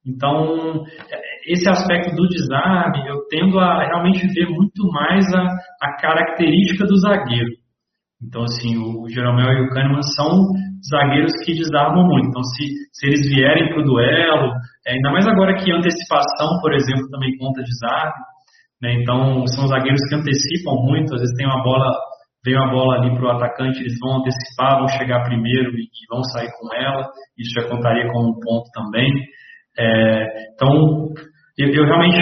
Então, é, esse aspecto do desarme, eu tendo a realmente ver muito mais a, a característica do zagueiro. Então, assim, o Jeromel e o Kahneman são zagueiros que desarmam muito. Então, se, se eles vierem para o duelo, é, ainda mais agora que antecipação, por exemplo, também conta desarme, né? então são zagueiros que antecipam muito, às vezes tem uma bola vem a bola ali para o atacante, eles vão antecipar, vão chegar primeiro e, e, vão sair com ela. Isso já contaria como um ponto também. É, então, eu, eu, realmente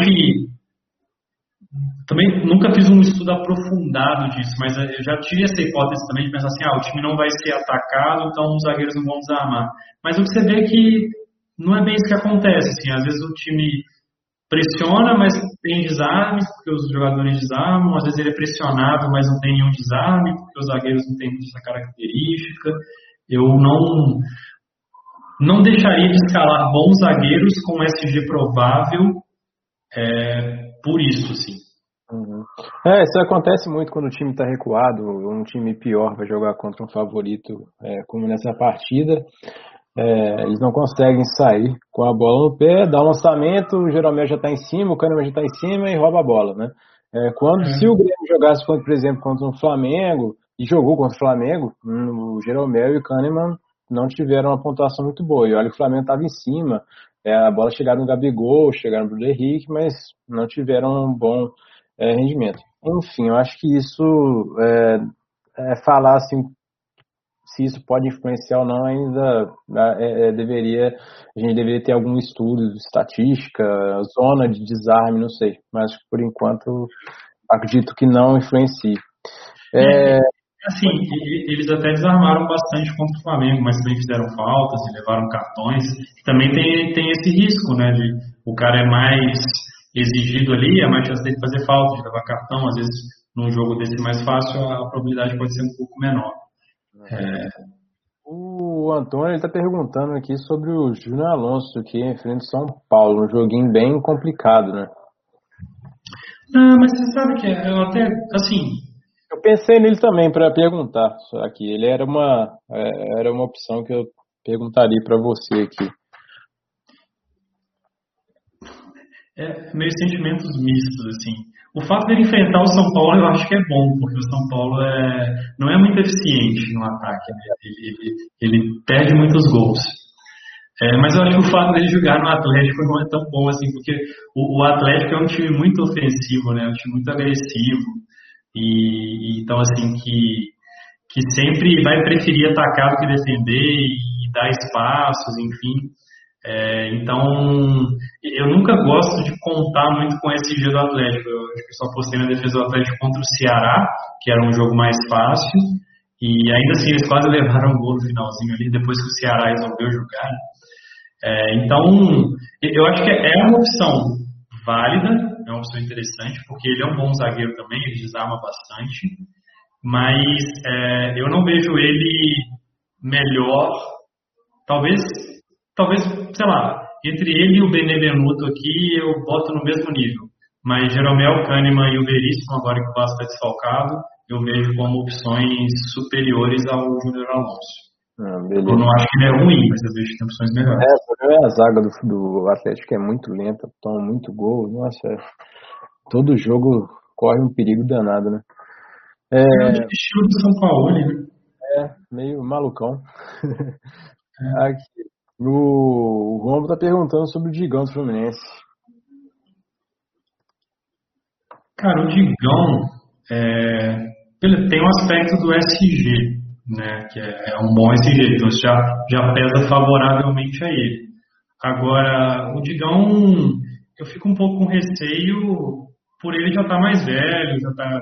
também nunca fiz um estudo aprofundado disso, mas eu já tive essa hipótese também de pensar assim, ah, o time não vai ser atacado, então os zagueiros não vão desarmar. Mas o que você vê é que não é bem isso que acontece. Assim, às vezes o time pressiona, mas tem desarmes, porque os jogadores desarmam, às vezes ele é pressionado, mas não tem nenhum desarme, porque os zagueiros não têm essa característica. Eu não não deixaria de escalar bons zagueiros com SG provável é, por isso, sim. Uhum. É, isso acontece muito quando o time está recuado, um time pior vai jogar contra um favorito, é, como nessa partida é, eles não conseguem sair com a bola no pé, dá um lançamento, o Jeromel já está em cima, o Kahneman já está em cima e rouba a bola, né? É, quando, é. se o Grêmio jogasse, por exemplo, contra o um Flamengo, e jogou contra o Flamengo, hum, o Jeromel e o Kahneman não tiveram uma pontuação muito boa. E olha que o Flamengo estava em cima, é, a bola chegaram no Gabigol, chegaram no Henrique, mas não tiveram um bom é, rendimento. enfim, eu acho que isso é, é falar assim se isso pode influenciar ou não ainda é, é, deveria a gente deveria ter algum estudo estatística zona de desarme não sei. Mas por enquanto acredito que não influencie. É, assim eles até desarmaram bastante contra o Flamengo mas também fizeram faltas e levaram cartões. Também tem tem esse risco né de o cara é mais exigido ali é mais chance de fazer falta de levar cartão às vezes num jogo desse mais fácil a probabilidade pode ser um pouco menor é. O Antônio está perguntando aqui sobre o Júnior Alonso, que enfrenta São Paulo, um joguinho bem complicado, né? Não, mas você sabe que eu até, assim... Eu pensei nele também para perguntar aqui. Ele era uma, é, era uma opção que eu perguntaria para você aqui. É meio sentimentos mistos, assim. O fato dele enfrentar o São Paulo eu acho que é bom, porque o São Paulo é, não é muito eficiente no ataque, né? ele, ele, ele, perde muitos gols. É, mas eu acho que o fato dele jogar no Atlético não é tão bom assim, porque o, o Atlético é um time muito ofensivo, né? um time muito agressivo. E, então, assim, que, que sempre vai preferir atacar do que defender e dar espaços, enfim. É, então, eu nunca gosto de contar muito com esse SG do Atlético. Eu que só postei na defesa do Atlético contra o Ceará, que era um jogo mais fácil, e ainda assim eles quase <laughs> levaram um gol no finalzinho ali, depois que o Ceará resolveu jogar. É, então, eu acho que é uma opção válida, é uma opção interessante, porque ele é um bom zagueiro também, ele desarma bastante, mas é, eu não vejo ele melhor, talvez talvez, sei lá, entre ele e o Benevenuto aqui eu boto no mesmo nível. Mas Jeromel, Kahneman e o Veríssimo, agora que o Vasco está desfalcado, eu vejo como opções superiores ao Júnior Alonso. Ah, eu não acho que ele é ruim, mas eu vejo que tem opções melhores. É, a zaga do, do Atlético é muito lenta, toma muito gol. Nossa, é, todo jogo corre um perigo danado, né? É, é o estilo do São Paulo, né? É, meio malucão. É. <laughs> Aqui, o Romulo está perguntando sobre o Digão do Fluminense. Cara, o Digão é, ele tem um aspecto do SG, né, que é, é um bom SG, então isso já, já pesa favoravelmente a ele. Agora, o Digão, eu fico um pouco com receio por ele já estar tá mais velho, já tá,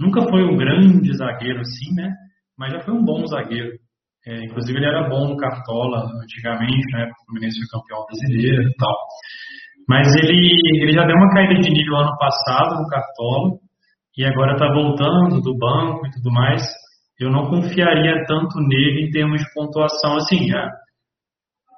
nunca foi um grande zagueiro assim, né, mas já foi um bom zagueiro. É, inclusive ele era bom no Cartola antigamente, né? O Fluminense foi campeão brasileiro e tal. Mas ele, ele já deu uma caída de nível ano passado no Cartola e agora está voltando do banco e tudo mais. Eu não confiaria tanto nele em termos de pontuação assim. É.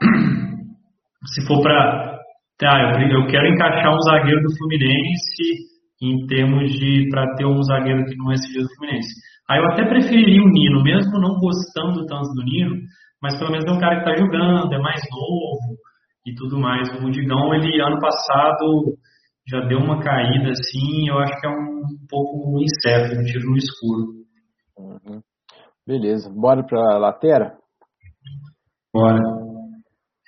<clears throat> Se for para. Tá, eu, eu quero encaixar um zagueiro do Fluminense em termos de para ter um zagueiro que não é do Fluminense. Aí eu até preferiria o Nino, mesmo não gostando tanto do Nino, mas pelo menos é um cara que está jogando, é mais novo e tudo mais. O Digão, ele ano passado já deu uma caída assim, eu acho que é um, um pouco incerto, um tiro no escuro. Uhum. Beleza, bora para a lateral? Bora.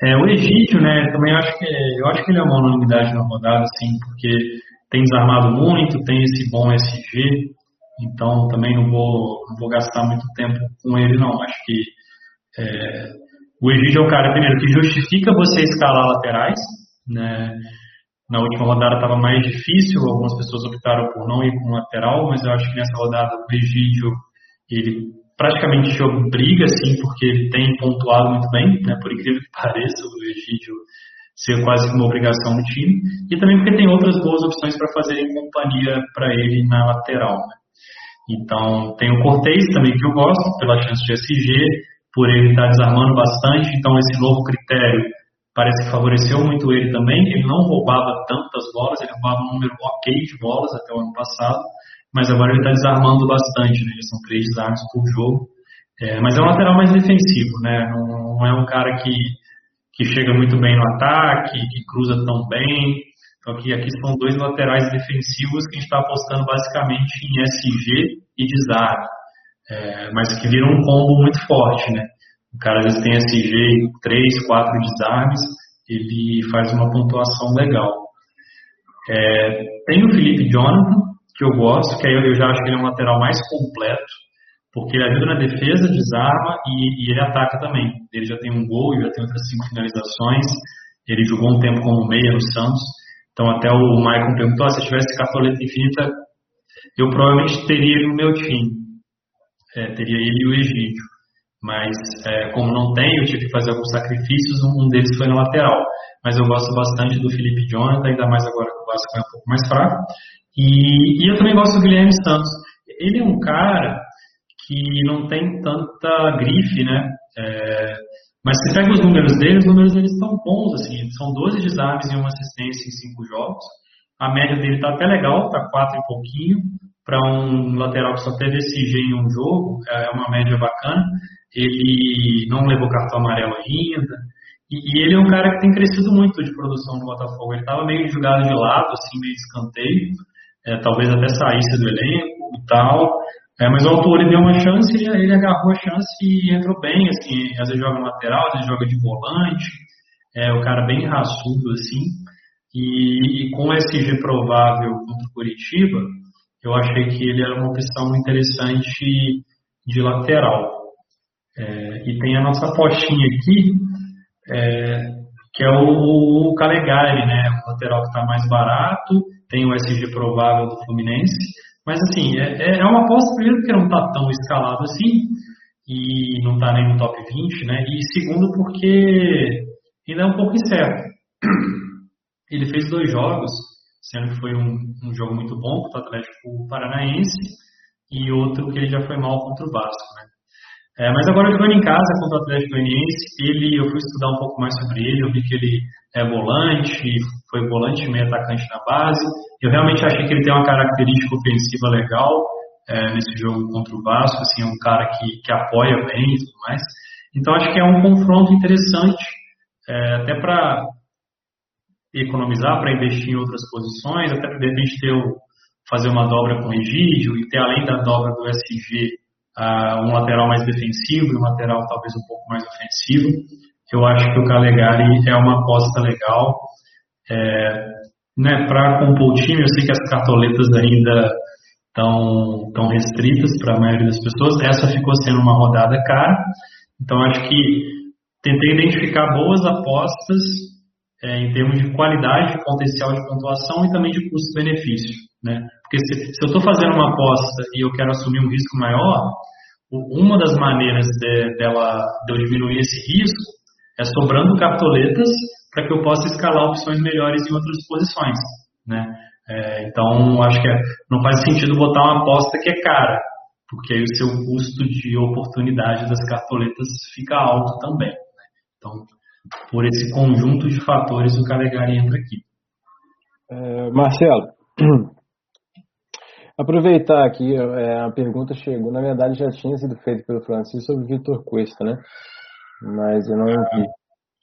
É, o Egídio, né, também acho que eu acho que ele é uma unanimidade na rodada, assim, porque tem desarmado muito, tem esse bom SG, então também não vou, não vou gastar muito tempo com ele, não. Acho que é, o Egídio é o cara, primeiro, que justifica você escalar laterais. Né? Na última rodada estava mais difícil, algumas pessoas optaram por não ir com lateral, mas eu acho que nessa rodada o Egídio ele praticamente te obriga, sim, porque ele tem pontuado muito bem, né? por incrível que pareça, o Egídio ser quase uma obrigação no time, e também porque tem outras boas opções para fazerem companhia para ele na lateral. Né? Então, tem o Cortez também que eu gosto, pela chance de SG, por ele estar desarmando bastante. Então, esse novo critério parece que favoreceu muito ele também. Ele não roubava tantas bolas, ele roubava um número ok de bolas até o ano passado, mas agora ele está desarmando bastante, né? São três desarmes por jogo. É, mas é um lateral mais defensivo, né? Não, não, é um cara que, que chega muito bem no ataque, que cruza tão bem. Então aqui, aqui são dois laterais defensivos que a gente está apostando basicamente em SG e desarme, é, mas que viram um combo muito forte, né? O cara às vezes tem SG e 3, 4 desarmes, ele faz uma pontuação legal. É, tem o Felipe Jonathan, que eu gosto, que aí eu já acho que ele é um lateral mais completo, porque ele ajuda na defesa, desarma e, e ele ataca também. Ele já tem um gol, já tem outras cinco finalizações, ele jogou um tempo como meia no Santos, então até o Michael perguntou, ah, se tivesse cartoleta infinita, eu provavelmente teria ele no meu time. É, teria ele e o Egídio. Mas é, como não tem, eu tive que fazer alguns sacrifícios, um deles foi na lateral. Mas eu gosto bastante do Felipe Jonathan, ainda mais agora que o Vasco é um pouco mais fraco. E, e eu também gosto do Guilherme Santos. Ele é um cara que não tem tanta grife, né? É, mas se pega os números dele, os números dele estão bons, assim. São 12 desarmes e uma assistência em 5 jogos. A média dele tá até legal, tá 4 e pouquinho. Para um lateral que só teve esse G em um jogo, é uma média bacana. Ele não levou cartão amarelo ainda. E, e ele é um cara que tem crescido muito de produção no Botafogo. Ele estava meio jogado de lado, assim, meio escanteio. É, talvez até saísse do elenco e tal. É, mas o autor deu uma chance, ele, ele agarrou a chance e entrou bem, assim, às vezes joga lateral, às vezes joga de volante, é o cara bem raçudo, assim, e, e com esse SG provável contra o Curitiba, eu achei que ele era uma opção interessante de lateral. É, e tem a nossa postinha aqui, é, que é o, o Calegari, né, o lateral que está mais barato, tem o SG provável do Fluminense, mas assim, é, é, é uma aposta, primeiro, porque não está tão escalado assim, e não está nem no top 20, né? E segundo, porque ainda é um pouco incerto. <clears throat> Ele fez dois jogos, sendo que foi um, um jogo muito bom contra o Atlético Paranaense e outro que ele já foi mal contra o Vasco, né? É, mas agora jogando em casa contra o Atlético Goianiense, ele, eu fui estudar um pouco mais sobre ele, eu vi que ele é volante, foi volante meio atacante na base. Eu realmente achei que ele tem uma característica ofensiva legal é, nesse jogo contra o Vasco, assim, é um cara que, que apoia bem e tudo mais. Então acho que é um confronto interessante, é, até para economizar, para investir em outras posições, até para de repente ter o, fazer uma dobra com o Egídio e ter além da dobra do SG uh, um lateral mais defensivo e um lateral talvez um pouco mais ofensivo. Eu acho que o Calegari é uma aposta legal. É, né, para compor o time, eu sei que as cartoletas ainda estão tão restritas para a maioria das pessoas. Essa ficou sendo uma rodada cara. Então acho que tentei identificar boas apostas é, em termos de qualidade, de potencial de pontuação e também de custo-benefício. Né? Porque se, se eu estou fazendo uma aposta e eu quero assumir um risco maior, uma das maneiras de, dela, de eu diminuir esse risco é sobrando cartoletas para que eu possa escalar opções melhores em outras posições. Né? É, então, acho que é, não faz sentido botar uma aposta que é cara, porque aí o seu custo de oportunidade das cartoletas fica alto também. Né? Então, por esse conjunto de fatores, o Calegari entra aqui. É, Marcelo, <clears throat> Aproveitar aqui, é, a pergunta chegou, na verdade já tinha sido feita pelo Francisco sobre o Vitor Cuesta, né? Mas eu não vi.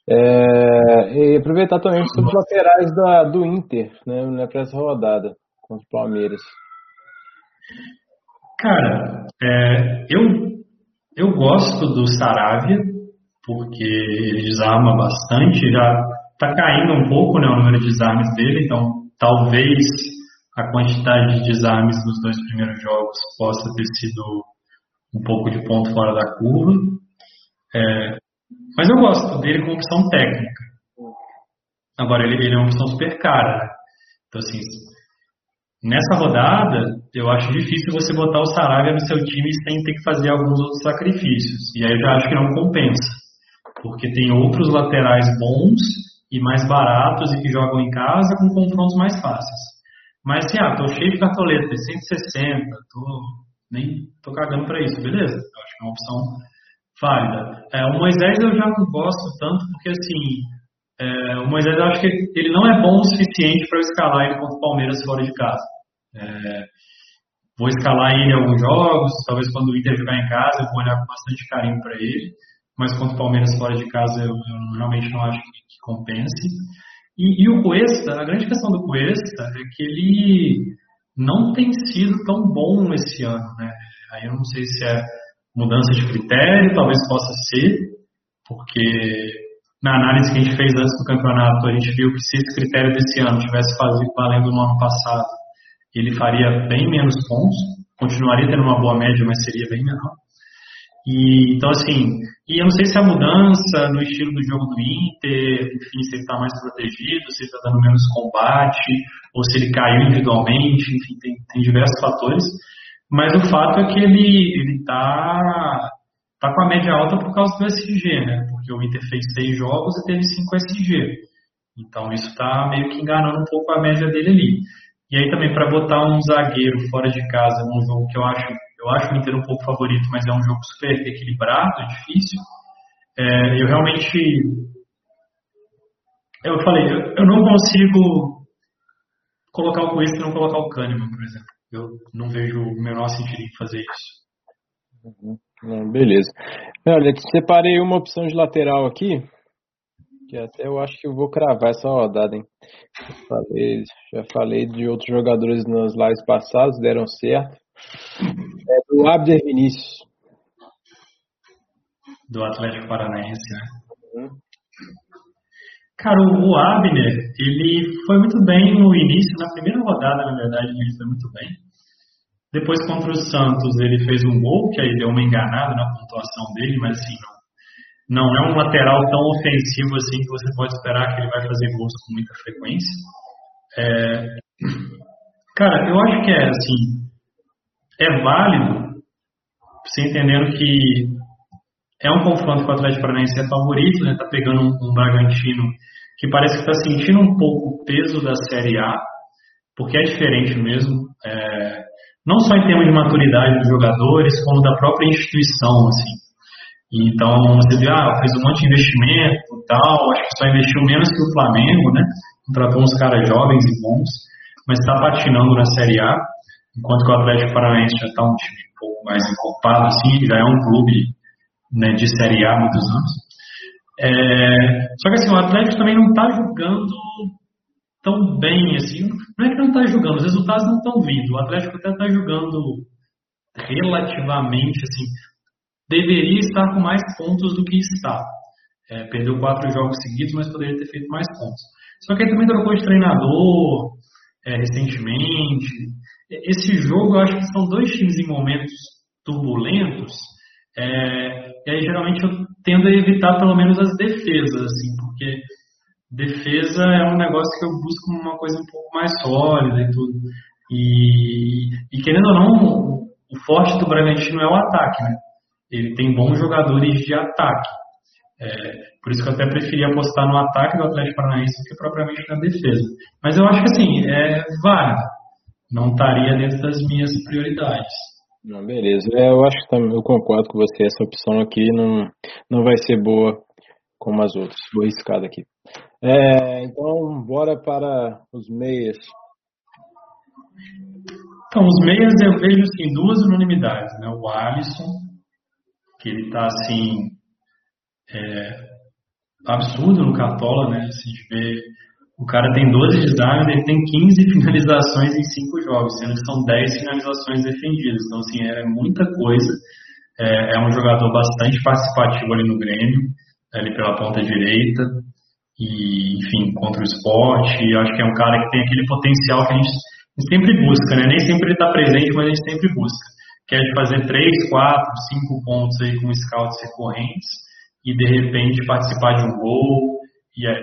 É, e aproveitar também sobre os laterais da, do Inter, né, né para essa rodada contra o Palmeiras. Cara, é, eu, eu gosto do Saravia, porque ele desarma bastante, já tá caindo um pouco né, o número de desarmes dele, então talvez a quantidade de desarmes nos dois primeiros jogos possa ter sido um pouco de ponto fora da curva. É, mas eu gosto dele como opção técnica. Agora, ele, ele é uma opção super cara. Né? Então, assim, nessa rodada, eu acho difícil você botar o Saravia no seu time sem ter que fazer alguns outros sacrifícios. E aí eu já acho que não compensa. Porque tem outros laterais bons e mais baratos e que jogam em casa com confrontos mais fáceis. Mas assim, ah, tô cheio de cartoleta, 160, tô, nem tô cagando para isso, beleza? Eu acho que é uma opção válida. É, o Moisés eu já não gosto tanto, porque assim, é, o Moisés eu acho que ele não é bom o suficiente para escalar ele contra o Palmeiras fora de casa. É, vou escalar ele em alguns jogos, talvez quando o Inter jogar em casa, eu vou olhar com bastante carinho para ele, mas contra o Palmeiras fora de casa eu, eu realmente não acho que, que compense. E, e, o Cuesta, a grande questão do Cuesta é que ele não tem sido tão bom esse ano, né? Aí eu não sei se é mudança de critério, talvez possa ser, porque na análise que a gente fez antes do campeonato, a gente viu que se esse critério desse ano tivesse valendo no ano passado, ele faria bem menos pontos, continuaria tendo uma boa média, mas seria bem menor. E, então, assim, e eu não sei se a mudança no estilo do jogo do Inter, enfim, se ele está mais protegido, se ele está dando menos combate, ou se ele caiu individualmente, enfim, tem, tem diversos fatores. Mas o fato é que ele está tá com a média alta por causa do SG, né? Porque o Inter fez seis jogos e teve cinco SG. Então isso está meio que enganando um pouco a média dele ali. E aí também para botar um zagueiro fora de casa num jogo que eu acho, eu acho o Inter um pouco favorito, mas é um jogo super equilibrado, difícil. É, eu realmente, eu falei, eu, eu não consigo colocar o Cuesta e não colocar o Kahneman, por exemplo. Eu não vejo o menor sentido em fazer isso. Uhum. beleza. Olha, separei uma opção de lateral aqui, que até eu acho que eu vou cravar essa rodada, hein? Falei, já falei de outros jogadores nas lives passadas, deram certo. É do Abder Vinícius. Do Atlético Paranaense, né? Uhum. Cara, o Abner, ele foi muito bem no início, na primeira rodada, na verdade, ele foi muito bem. Depois, contra o Santos, ele fez um gol, que aí deu uma enganada na pontuação dele, mas assim, não não é um lateral tão ofensivo assim que você pode esperar que ele vai fazer gols com muita frequência. É, cara, eu acho que é assim, é válido, você entendendo que é um confronto que o Atlético Paranaense é favorito, né? Tá pegando um, um Bragantino que parece que está sentindo um pouco o peso da Série A, porque é diferente mesmo, é, não só em termos de maturidade dos jogadores, como da própria instituição, assim. Então, você vê, ah, fez um monte de investimento tal, acho que só investiu menos que o Flamengo, né? Contratou uns caras jovens e bons, mas está patinando na Série A, enquanto que o Atlético Paranaense já está um time um pouco mais encorpado, assim, já é um clube né, de Série A há muitos anos. É, só que assim, o Atlético também não está jogando tão bem, assim, não é que não está jogando, os resultados não estão vindo, o Atlético até está jogando relativamente, assim, deveria estar com mais pontos do que está. É, perdeu quatro jogos seguidos, mas poderia ter feito mais pontos. Só que aí também trocou de treinador é, recentemente. Esse jogo, eu acho que são dois times em momentos turbulentos. É, e aí, geralmente, eu tendo a evitar pelo menos as defesas, assim, porque defesa é um negócio que eu busco uma coisa um pouco mais sólida e tudo. E, e querendo ou não, o forte do Bragantino é o ataque, né? ele tem bons jogadores de ataque. É, por isso que eu até preferia apostar no ataque do Atlético Paranaense do que propriamente na defesa. Mas eu acho que assim, é válido. Não estaria dentro das minhas prioridades. Não, beleza. É, eu acho que também, eu concordo com você. Essa opção aqui não, não vai ser boa como as outras. Vou arriscar aqui. É, então, bora para os meias. Então, os meias eu vejo assim, duas unanimidades. Né? O Alisson que ele está assim é, absurdo no Cartola, né? Se vê, o cara tem 12 desarmes, ele tem 15 finalizações em 5 jogos, sendo que são 10 finalizações defendidas. Então, assim, é muita coisa. É, é um jogador bastante participativo ali no Grêmio, ali pela ponta direita, e, enfim, contra o esporte. Acho que é um cara que tem aquele potencial que a gente sempre busca, né? Nem sempre ele está presente, mas a gente sempre busca que é fazer 3, 4, 5 pontos aí com scouts recorrentes e de repente participar de um gol e aí,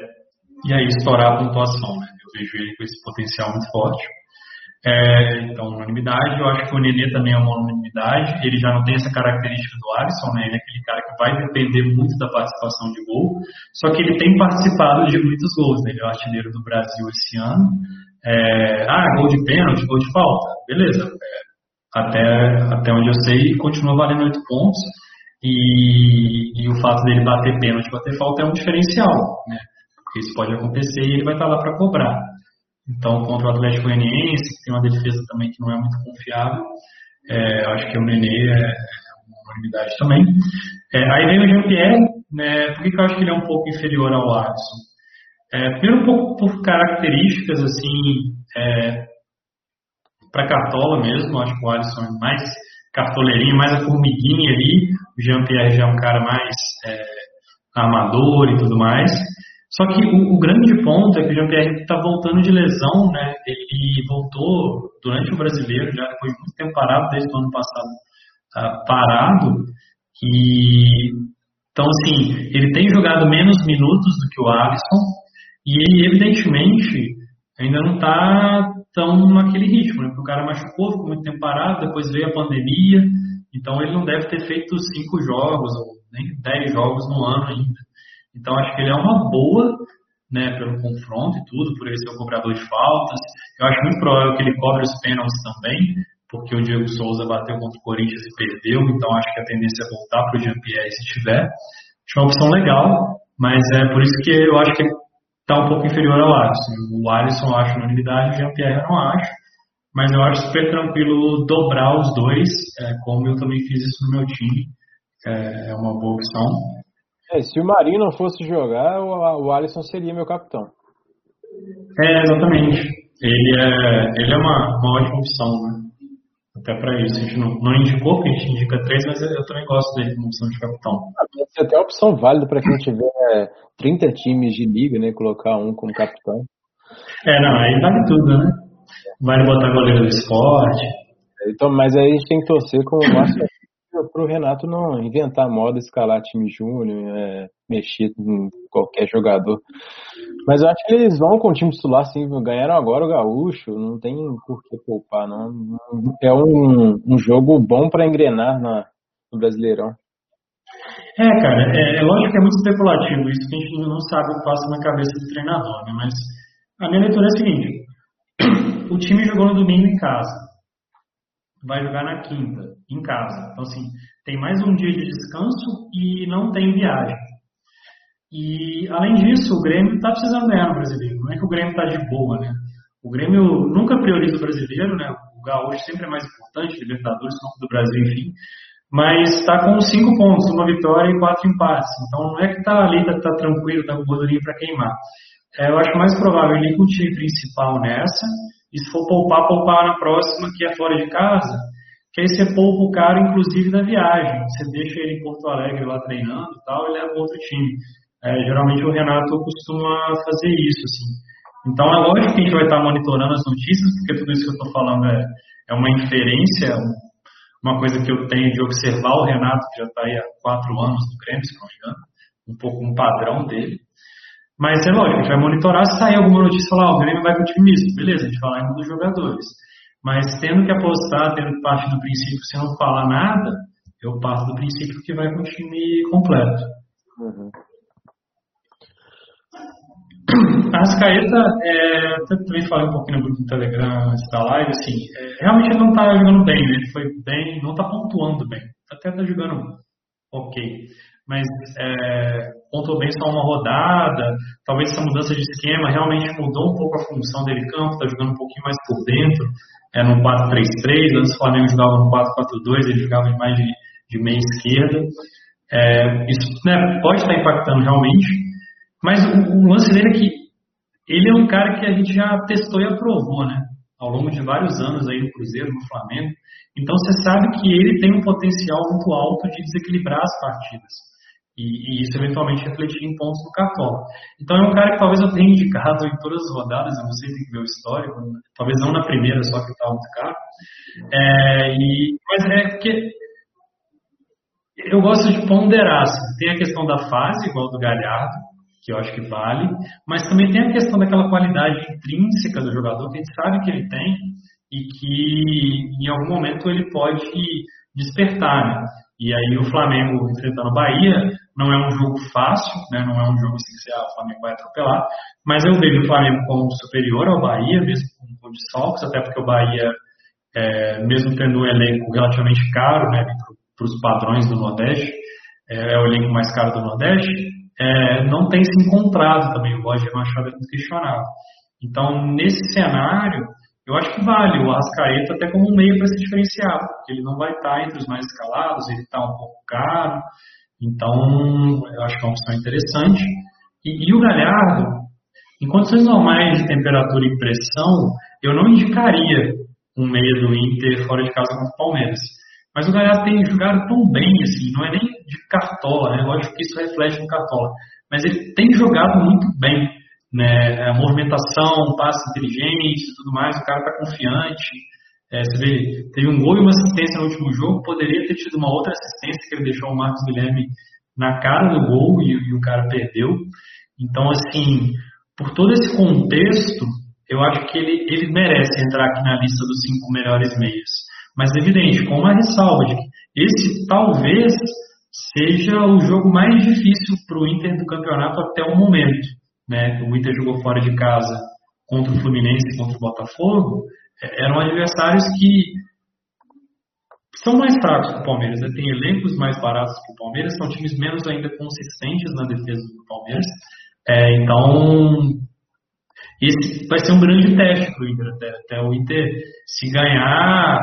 e aí estourar a pontuação. Né? Eu vejo ele com esse potencial muito forte. É, então, unanimidade, eu acho que o Nenê também é uma unanimidade, ele já não tem essa característica do Alisson, né? ele é aquele cara que vai depender muito da participação de gol, só que ele tem participado de muitos gols, né? ele é o artilheiro do Brasil esse ano, é, ah, gol de pênalti, gol de falta, beleza, é, até, até onde eu sei, continua valendo 8 pontos. E, e o fato dele bater pênalti, bater falta é um diferencial, né? Porque isso pode acontecer e ele vai estar lá para cobrar. Então, contra o Atlético Goianiense, que tem uma defesa também que não é muito confiável, é, acho que o Nenê é uma unidade também. É, aí vem o Jean-Pierre, né, por que, eu acho que ele é um pouco inferior ao Alisson? É, primeiro, um pouco por características, assim, é, para cartola mesmo. Acho que o Alisson é mais cartoleirinho, mais a formiguinha ali. O Jean-Pierre já é um cara mais é, amador e tudo mais. Só que o, o grande ponto é que o Jean-Pierre está voltando de lesão, né? Ele voltou durante o brasileiro, já depois de muito tempo parado, desde o ano passado uh, parado. E então, assim, ele tem jogado menos minutos do que o Alisson e ele, evidentemente, ainda não está tão naquele ritmo, né? Porque o cara machucou, ficou muito tempo parado, depois veio a pandemia, então ele não deve ter feito cinco jogos ou nem dez jogos no ano ainda. Então acho que ele é uma boa, né, pelo confronto e tudo, por ele ser o cobrador de faltas. Eu acho muito provável que ele cobre os pênaltis também, porque o Diego Souza bateu contra o Corinthians e perdeu, então acho que a tendência é voltar para o Jean-Pierre se tiver. Acho uma opção legal, mas é por isso que eu acho que está um pouco inferior ao Alisson. O Alisson eu acho unanimidade, o Jean-Pierre eu não acho, mas eu acho super tranquilo dobrar os dois, é, como eu também fiz isso no meu time, é, é uma boa opção. É, se o Marinho não fosse jogar, o, o Alisson seria meu capitão. É, exatamente. Ele é, ele é uma, uma ótima opção, né? Até para isso. A gente não, não indicou, porque a gente indica três, mas eu também gosto dele como opção de capitão. Ser até opção válida para quem tiver 30 times de liga, né? Colocar um como capitão. É, não, aí vale tudo, né? Vale botar goleiro do esporte. Então, mas aí a gente tem que torcer com o máximo para o Renato não inventar moda, escalar time júnior, é, mexer em qualquer jogador. Mas eu acho que eles vão com o time titular, sim. Ganharam agora o Gaúcho, não tem por que poupar, não. É um, um jogo bom para engrenar na, no Brasileirão. É, cara, é, é, lógico que é muito especulativo, isso que a gente não sabe o que passa na cabeça do treinador, né? Mas a minha leitura é a seguinte: <clears throat> o time jogou no domingo em casa vai jogar na quinta, em casa. Então, assim, tem mais um dia de descanso e não tem viagem. E, além disso, o Grêmio está precisando ganhar no brasileiro. Não é que o Grêmio está de boa, né? O Grêmio nunca prioriza o brasileiro, né? O Gaúcho sempre é mais importante, Libertadores, Copa do Brasil, enfim. Mas está com cinco pontos, uma vitória e quatro empates. Então, não é que está ali, está tá tranquilo, está com gordurinha para queimar. É, eu acho mais provável ele ir com o time principal nessa e se for poupar, poupar na próxima, que é fora de casa, que aí você poupa o cara, inclusive, da viagem. Você deixa ele em Porto Alegre lá treinando e tal, e leva outro time. É, geralmente o Renato costuma fazer isso, assim. Então é lógico que a gente vai estar monitorando as notícias, porque tudo isso que eu estou falando é, é uma inferência, uma coisa que eu tenho de observar o Renato, que já está aí há quatro anos no Grêmio, se não me engano, um pouco um padrão dele. Mas é lógico, a gente vai monitorar se sair alguma notícia falar, ah, o Grêmio vai com o time misto. Beleza, a gente fala ainda dos jogadores. Mas tendo que apostar, tendo que partir do princípio, se não falar nada, eu parto do princípio que vai com o time completo. Uhum. A Rascaeta, é, eu também falei um pouquinho no grupo do Telegram antes da live, assim, é, realmente ele não está jogando bem, né? ele foi bem, não está pontuando bem, até está jogando ok mas é, pontuou bem só uma rodada. Talvez essa mudança de esquema realmente mudou um pouco a função dele campo, está jogando um pouquinho mais por dentro, é no 4-3-3. Antes o Flamengo jogava no 4-4-2, ele jogava mais de, de meia esquerda. É, isso né, pode estar impactando realmente, mas o, o lance dele é que ele é um cara que a gente já testou e aprovou, né? Ao longo de vários anos aí no Cruzeiro, no Flamengo. Então você sabe que ele tem um potencial muito alto de desequilibrar as partidas. E, e, isso eventualmente refletir em pontos do Cartola. Então é um cara que talvez eu tenha indicado em todas as rodadas, eu não sei, que ver o histórico, talvez não na primeira, só que estava muito caro. É, e, mas é porque eu gosto de ponderar, assim, tem a questão da fase, igual do Galhardo, que eu acho que vale, mas também tem a questão daquela qualidade intrínseca do jogador que a gente sabe que ele tem e que em algum momento ele pode despertar, né? E aí o Flamengo enfrentando o Bahia não é um jogo fácil, né? não é um jogo assim que ah, o Flamengo vai atropelar, mas eu vejo o Flamengo como superior ao Bahia, mesmo com desfalques, até porque o Bahia, é, mesmo tendo um elenco relativamente caro, né, para os padrões do Nordeste, é, é, o elenco mais caro do Nordeste, é, não tem se encontrado também, o Roger Machado é muito questionável. Então, nesse cenário, eu acho que vale o Arrascaeta até como um meio para se diferenciar, porque ele não vai estar entre os mais escalados, ele está um pouco caro, então eu acho que é uma opção interessante. E, e o Galhardo, em condições normais de temperatura e pressão, eu não indicaria um meia do Inter fora de casa contra o Palmeiras. Mas o Galhardo tem jogado tão bem, assim, não é nem de cartola, né? Lógico que isso reflete no cartola. mas ele tem jogado muito bem. Né? A movimentação, passe inteligente e tudo mais, o cara está confiante. É, você vê, teve um gol e uma assistência no último jogo, poderia ter tido uma outra assistência que ele deixou o Marcos Guilherme na cara do gol e, e o cara perdeu. Então, assim, por todo esse contexto, eu acho que ele, ele merece entrar aqui na lista dos cinco melhores meios. Mas, evidente, com uma ressalva de que esse talvez seja o jogo mais difícil para o Inter do campeonato até o momento. Né? O Inter jogou fora de casa contra o Fluminense e contra o Botafogo. Eram adversários que são mais fracos que o Palmeiras. Né? Tem elencos mais baratos que o Palmeiras, são times menos ainda consistentes na defesa do Palmeiras. É, então, esse vai ser um grande teste para o Inter. Até, até, o Inter, se ganhar,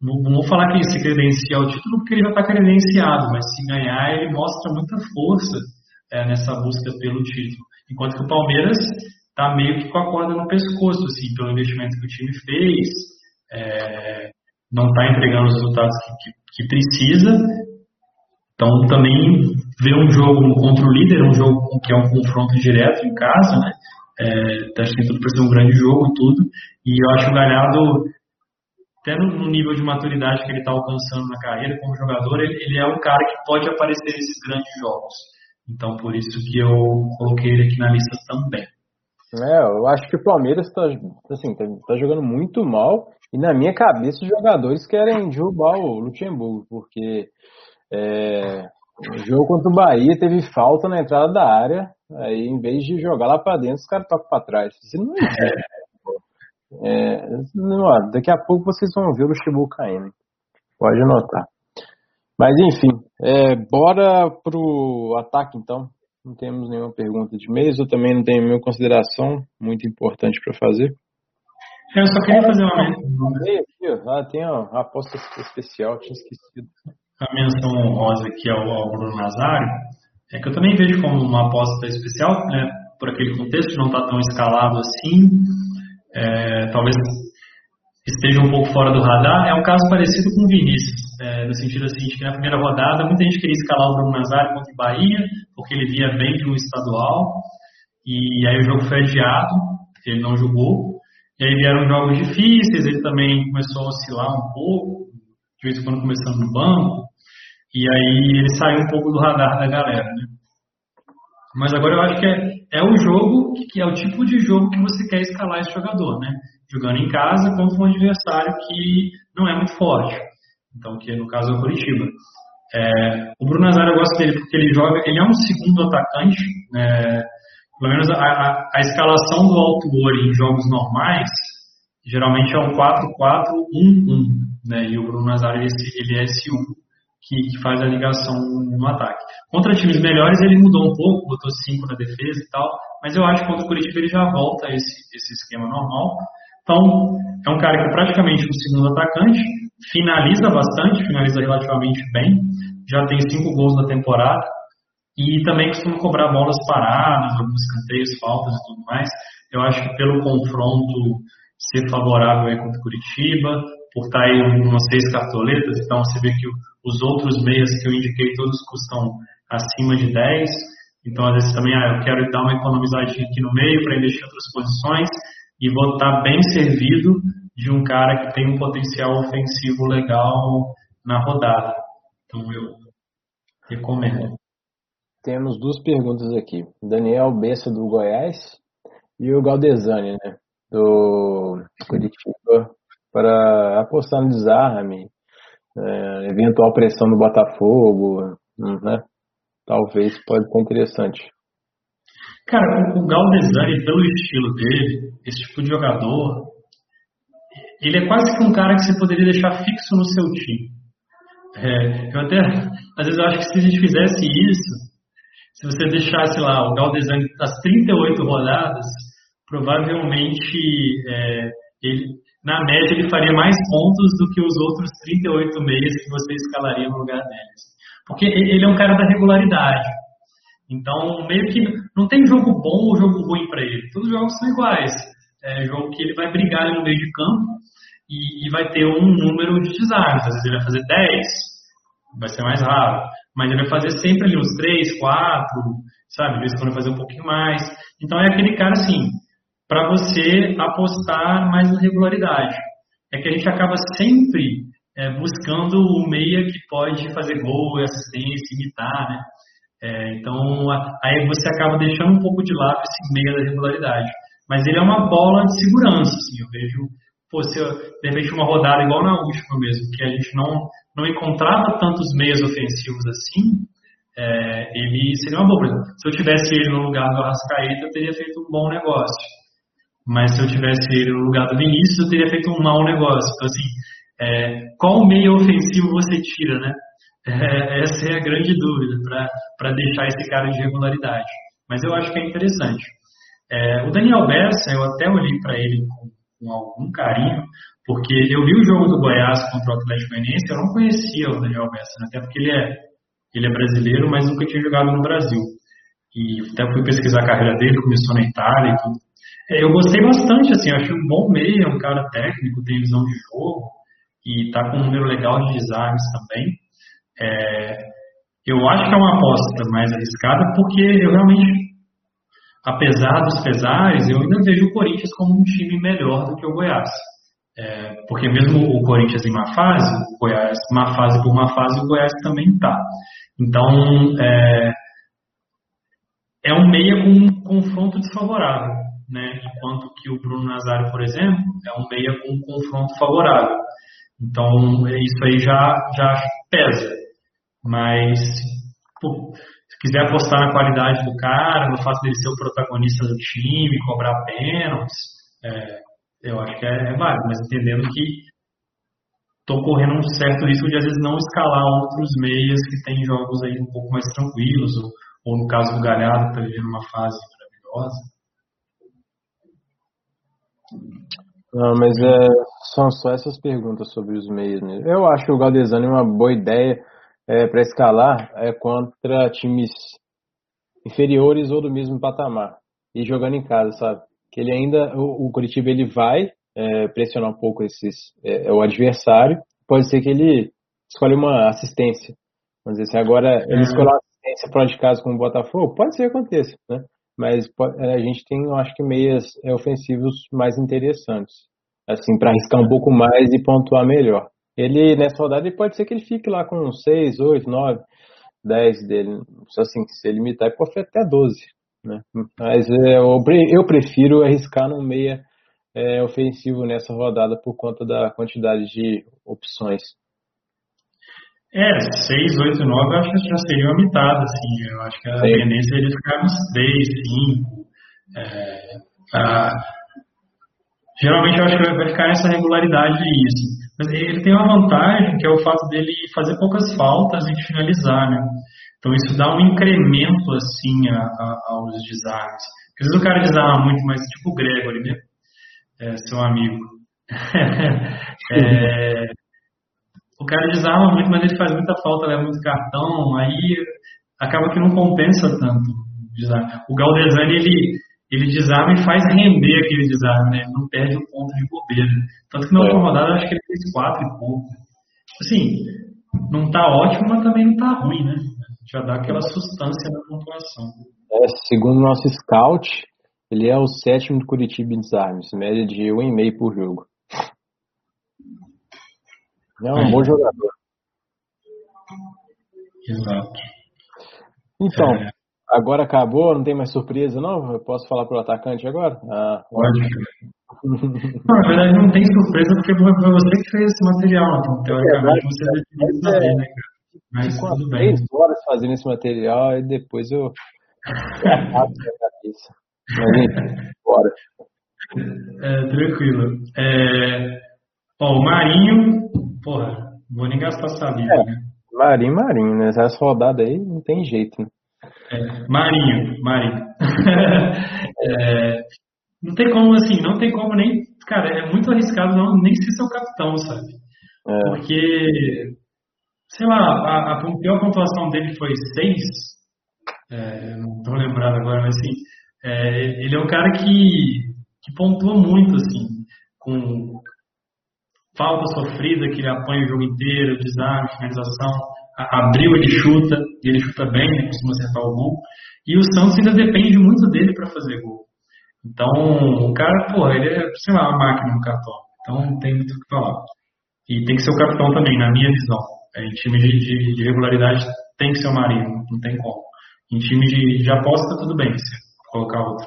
não, vou falar que se credenciar o título, porque ele já está credenciado, mas se ganhar, ele mostra muita força é, nessa busca pelo título. Enquanto que o Palmeiras está meio que com a corda no pescoço, assim, pelo investimento que o time fez, é, não está entregando os resultados que, que, que precisa, então também ver um jogo contra o líder, um jogo que é um confronto direto em casa, né? É, acho que tem tudo para ser um grande jogo e tudo. E eu acho o Galhardo, até no, nível de maturidade que ele está alcançando na carreira como jogador, ele, ele, é um cara que pode aparecer nesses grandes jogos. Então por isso que eu coloquei ele aqui na lista também. É, eu acho que o Palmeiras está assim, tá, tá jogando muito mal e na minha cabeça os jogadores querem derrubar o Luxemburgo, porque é, o jogo contra o Bahia teve falta na entrada da área, aí em vez de jogar lá para dentro, os caras tocam para trás. Isso não existe. É, não, daqui a pouco vocês vão ver o Luxemburgo caindo. Pode anotar. Mas enfim, é, bora pro ataque então. Não temos nenhuma pergunta de mês, eu também não tenho nenhuma consideração muito importante para fazer. Eu só queria fazer uma. Ah, tem a aposta especial, tinha esquecido a menção honrosa aqui ao, ao Bruno Nazário, é que eu também vejo como uma aposta especial, né, por aquele contexto, não está tão escalado assim, é, talvez esteja um pouco fora do radar. É um caso parecido com o Vinícius, é, no sentido assim, de que na primeira rodada muita gente queria escalar o Bruno Nazário contra o Bahia, porque ele via bem de um estadual, e aí o jogo foi adiado, ele não jogou, e aí vieram jogos difíceis, ele também começou a oscilar um pouco, de vez em quando começando no banco, e aí ele saiu um pouco do radar da galera, né? Mas agora eu acho que é, é o jogo, que é o tipo de jogo que você quer escalar esse jogador, né? Jogando em casa contra um adversário que não é muito forte. Então, que no caso é o Curitiba. É, o Bruno Nazário eu gosto dele porque ele joga, ele é um segundo atacante, né? pelo menos a, a, a escalação do Alto Ori em jogos normais, geralmente é um 4-4-1-1, né? E o Bruno Nazário ele, é esse 1 que, que, faz a ligação no ataque. Contra times melhores ele mudou um pouco, botou 5 na defesa e tal, mas eu acho que contra o Curitiba ele já volta a esse, esse esquema normal. Então, é um cara que é praticamente um segundo atacante, finaliza bastante, finaliza relativamente bem, já tem cinco gols na temporada. E também costuma cobrar bolas paradas, alguns canteiros, faltas e tudo mais. Eu acho que pelo confronto ser favorável aí contra o Curitiba, por estar aí umas seis cartoletas, então você vê que os outros meias que eu indiquei todos custam acima de 10, então às vezes também ah, eu quero dar uma economizadinha aqui no meio para investir em outras posições. E vou estar bem servido de um cara que tem um potencial ofensivo legal na rodada. Então eu recomendo. Temos duas perguntas aqui. Daniel Bessa do Goiás e o Galdesani, né? Do Curitiba para apostar no desarme, é, eventual pressão no Botafogo, né? Talvez pode ser interessante. Cara, o Galdesani, pelo estilo dele, esse tipo de jogador, ele é quase que um cara que você poderia deixar fixo no seu time. É, eu até, às vezes, eu acho que se a gente fizesse isso, se você deixasse lá o Galdesani das 38 rodadas, provavelmente é, ele, na média, ele faria mais pontos do que os outros 38 meias que você escalaria no lugar deles. Porque ele é um cara da regularidade. Então, meio que não tem jogo bom ou jogo ruim para ele. Todos os jogos são iguais. É jogo que ele vai brigar no meio de campo e, e vai ter um número de desarmes. Às vezes ele vai fazer 10, vai ser mais raro. Mas ele vai fazer sempre ali uns 3, 4. sabe? De vez em quando fazer um pouquinho mais. Então é aquele cara assim, para você apostar mais na regularidade. É que a gente acaba sempre é, buscando o meia que pode fazer gol, assistência, imitar, né? É, então aí você acaba deixando um pouco de lado esse meia da regularidade. Mas ele é uma bola de segurança, assim, eu vejo, pô, se eu, de repente uma rodada igual na última mesmo, que a gente não, não encontrava tantos meias ofensivos assim, é, ele seria uma boa. Se eu tivesse ele no lugar do Arrascaeta, eu teria feito um bom negócio. Mas se eu tivesse ele no lugar do Vinícius, eu teria feito um mau negócio. Então, assim, é, qual meio ofensivo você tira, né? <laughs> É, essa é a grande dúvida para deixar esse cara de regularidade. Mas eu acho que é interessante. É, o Daniel Bessa, eu até olhei para ele com, com, algum carinho, porque eu vi o jogo do Goiás contra o Atlético Goianiense, eu não conhecia o Daniel Bessa, né? até porque ele é ele é brasileiro, mas nunca tinha jogado no Brasil. E até fui pesquisar a carreira dele, começou na Itália e tudo. É, eu gostei bastante, assim, achei um bom meio, é um cara técnico, tem visão de jogo e tá com um número legal de desarmes também. É, eu acho que é uma aposta mais arriscada porque eu realmente, apesar dos pesares, eu ainda vejo o Corinthians como um time melhor do que o Goiás. É, porque mesmo o Corinthians em má fase, o Goiás, má fase por má fase, o Goiás também está. Então, é, é um meia com um confronto desfavorável, né? Enquanto que o Bruno Nazário, por exemplo, é um meia com um confronto favorável. Então, isso aí já, já pesa. Mas, pô, quiser apostar na qualidade do cara, no fato dele ser o protagonista do time, cobrar pênaltis, é, eu acho que é, é válido, mas entendendo que estou correndo um certo risco de às vezes não escalar outros meias que têm jogos aí um pouco mais tranquilos, ou, ou no caso do Galhardo, está vivendo uma fase maravilhosa. Não, mas é, são só essas perguntas sobre os meios. Né? Eu acho o Galdesani uma boa ideia é, para escalar é, contra times inferiores ou do mesmo patamar e jogando em casa, sabe? Que ele ainda, o, o Curitiba ele vai é, pressionar um pouco esses, é, o adversário, pode ser que ele escolha uma assistência. Vamos dizer, se agora ele escolher uma assistência fora de casa com o Botafogo, pode ser que aconteça, né? Mas é, a gente tem, eu acho que, meias é, ofensivos mais interessantes, assim, para arriscar um pouco mais e pontuar melhor. Ele, nessa rodada, ele pode ser que ele fique lá com 6, 8, 9, 10 dele. Assim, se ele limitar, ele pode até 12. Né? Mas é, eu prefiro arriscar no meia é, ofensivo nessa rodada por conta da quantidade de opções. É, 6, 8, 9 eu acho que já seria uma mitada, assim. Eu acho que a Sim. tendência é ele ficar nos 3, 5. É, a... Geralmente eu acho que vai ficar nessa regularidade isso. Mas ele tem uma vantagem que é o fato dele fazer poucas faltas e finalizar, né? Então isso dá um incremento assim a, a, aos desarmes. Porque às vezes o cara desarma muito, mas tipo o Gregory, né? é, seu amigo. <laughs> é, o cara desarma muito, mas ele faz muita falta, leva muito cartão, aí acaba que não compensa tanto. O Galdesani, ele, ele desarma e faz render aquele desarme, né? Ele não perde o ponto de bobeira. Tanto que na última é. rodada, acho que ele fez quatro e pouco. Assim, não tá ótimo, mas também não tá ruim, né? Já dá aquela sustância na pontuação. É, segundo o nosso scout, ele é o sétimo do Curitiba em desarmes, média de 1,5 por jogo. É um bom jogador. Exato. Então, é... agora acabou, não tem mais surpresa, não? Eu posso falar para o atacante agora? Ah, Pode. não, na verdade não tem surpresa porque foi você que fez esse material, então teoricamente é, você deve saber, né, cara? Mas tudo bem. três horas fazendo esse material e depois eu cabeça. Bora. É, tranquilo. É, ó, o Marinho, porra, vou nem gastar saliva, é, né? Marinho, Marinho, né? Essa rodada aí não tem jeito, né? É, Marinho, Marinho. <laughs> é, não tem como, assim, não tem como nem. Cara, é muito arriscado não, nem ser seu capitão, sabe? É. Porque, sei lá, a, a pior pontuação dele foi 6. É, não tô lembrado agora, mas assim é, ele é um cara que, que pontua muito, assim, com, falta sofrida que ele apanha o jogo inteiro, desarme, finalização, abriu, ele chuta, e ele chuta bem, ele costuma acertar o gol. E o Santos ainda depende muito dele para fazer gol. Então, o cara, pô, ele é, sei lá, uma máquina no cartão. Então, não tem muito o que falar. E tem que ser o capitão também, na minha visão. É, em time de, de, de, regularidade tem que ser o Marinho, não tem como. Em time de, de aposta, tudo bem, se colocar outro.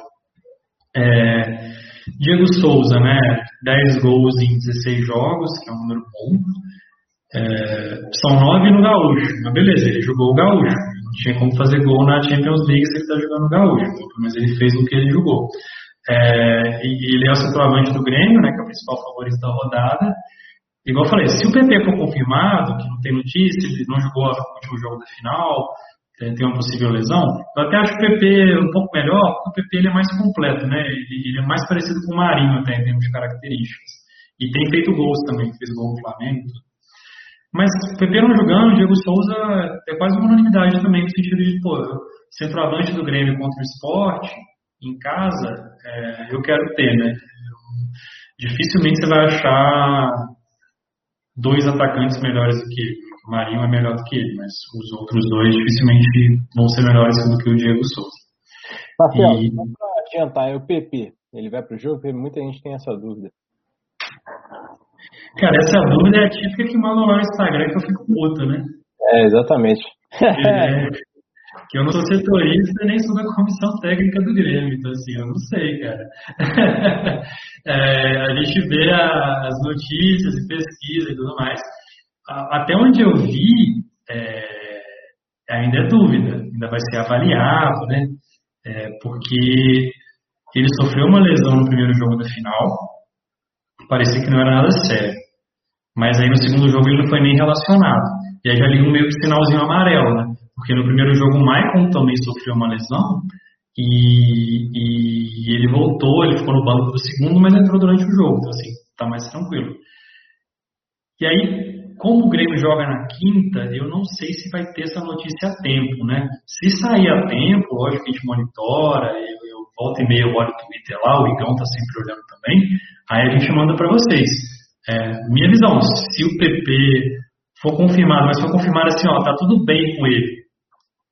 É, Diego Souza, né? 10 gols em 16 jogos, que é um número bom. É, são 9 no Gaúcho. Mas beleza, ele jogou o Gaúcho. Não tinha como fazer gol na Champions League se ele está jogando o Gaúcho. Mas ele fez o que ele jogou. É, ele é o centroavante do Grêmio, né? Que é o principal favorito da rodada. Igual eu falei, se o PP for confirmado, que não tem notícia, ele não jogou o último jogo da final, tem uma possível lesão, eu até acho o PP um pouco melhor, porque o PP ele é mais completo, né? Ele, ele, é mais parecido com o Marinho até em termos de características. E tem feito gols também, fez gol no Flamengo. Mas o PP não jogando, o Diego Souza é quase uma unanimidade também, no sentido de, pô, centroavante do Grêmio contra o esporte, em casa, é, eu quero ter, né? Dificilmente você vai achar dois atacantes melhores do que ele. O Marinho é melhor do que ele, mas os outros dois dificilmente vão ser melhores do que o Diego Souza. Marcelo, e... só para adiantar, é o PP. Ele vai para o jogo? Porque muita gente tem essa dúvida. Cara, essa dúvida é a típica que mandam lá no Instagram que eu fico puta, né? É, exatamente. É, que eu não sou setorista nem sou da comissão técnica do Grêmio, então assim, eu não sei, cara. <laughs> é, a gente vê a, as notícias e pesquisa e tudo mais. até onde eu vi, é, ainda é dúvida, ainda vai ser avaliado, né? É, porque ele sofreu uma lesão no primeiro jogo da final, parecia que não era nada sério. Mas aí no segundo jogo ele não foi nem relacionado. E aí já liga um meio que sinalzinho amarelo, né? Porque no primeiro jogo o Maicon também sofreu uma lesão e, e, ele voltou, ele ficou no banco do segundo, mas entrou durante o jogo, então assim, tá mais tranquilo. E aí, como o Grêmio joga na quinta, eu não sei se vai ter essa notícia a tempo, né? Se sair a tempo, lógico que a gente monitora, eu, eu volto e meia, eu olho o Twitter lá, o Igão tá sempre olhando também, aí a gente manda para vocês. É, minha visão, se o PP for confirmado, mas for confirmado assim, ó, tá tudo bem com ele,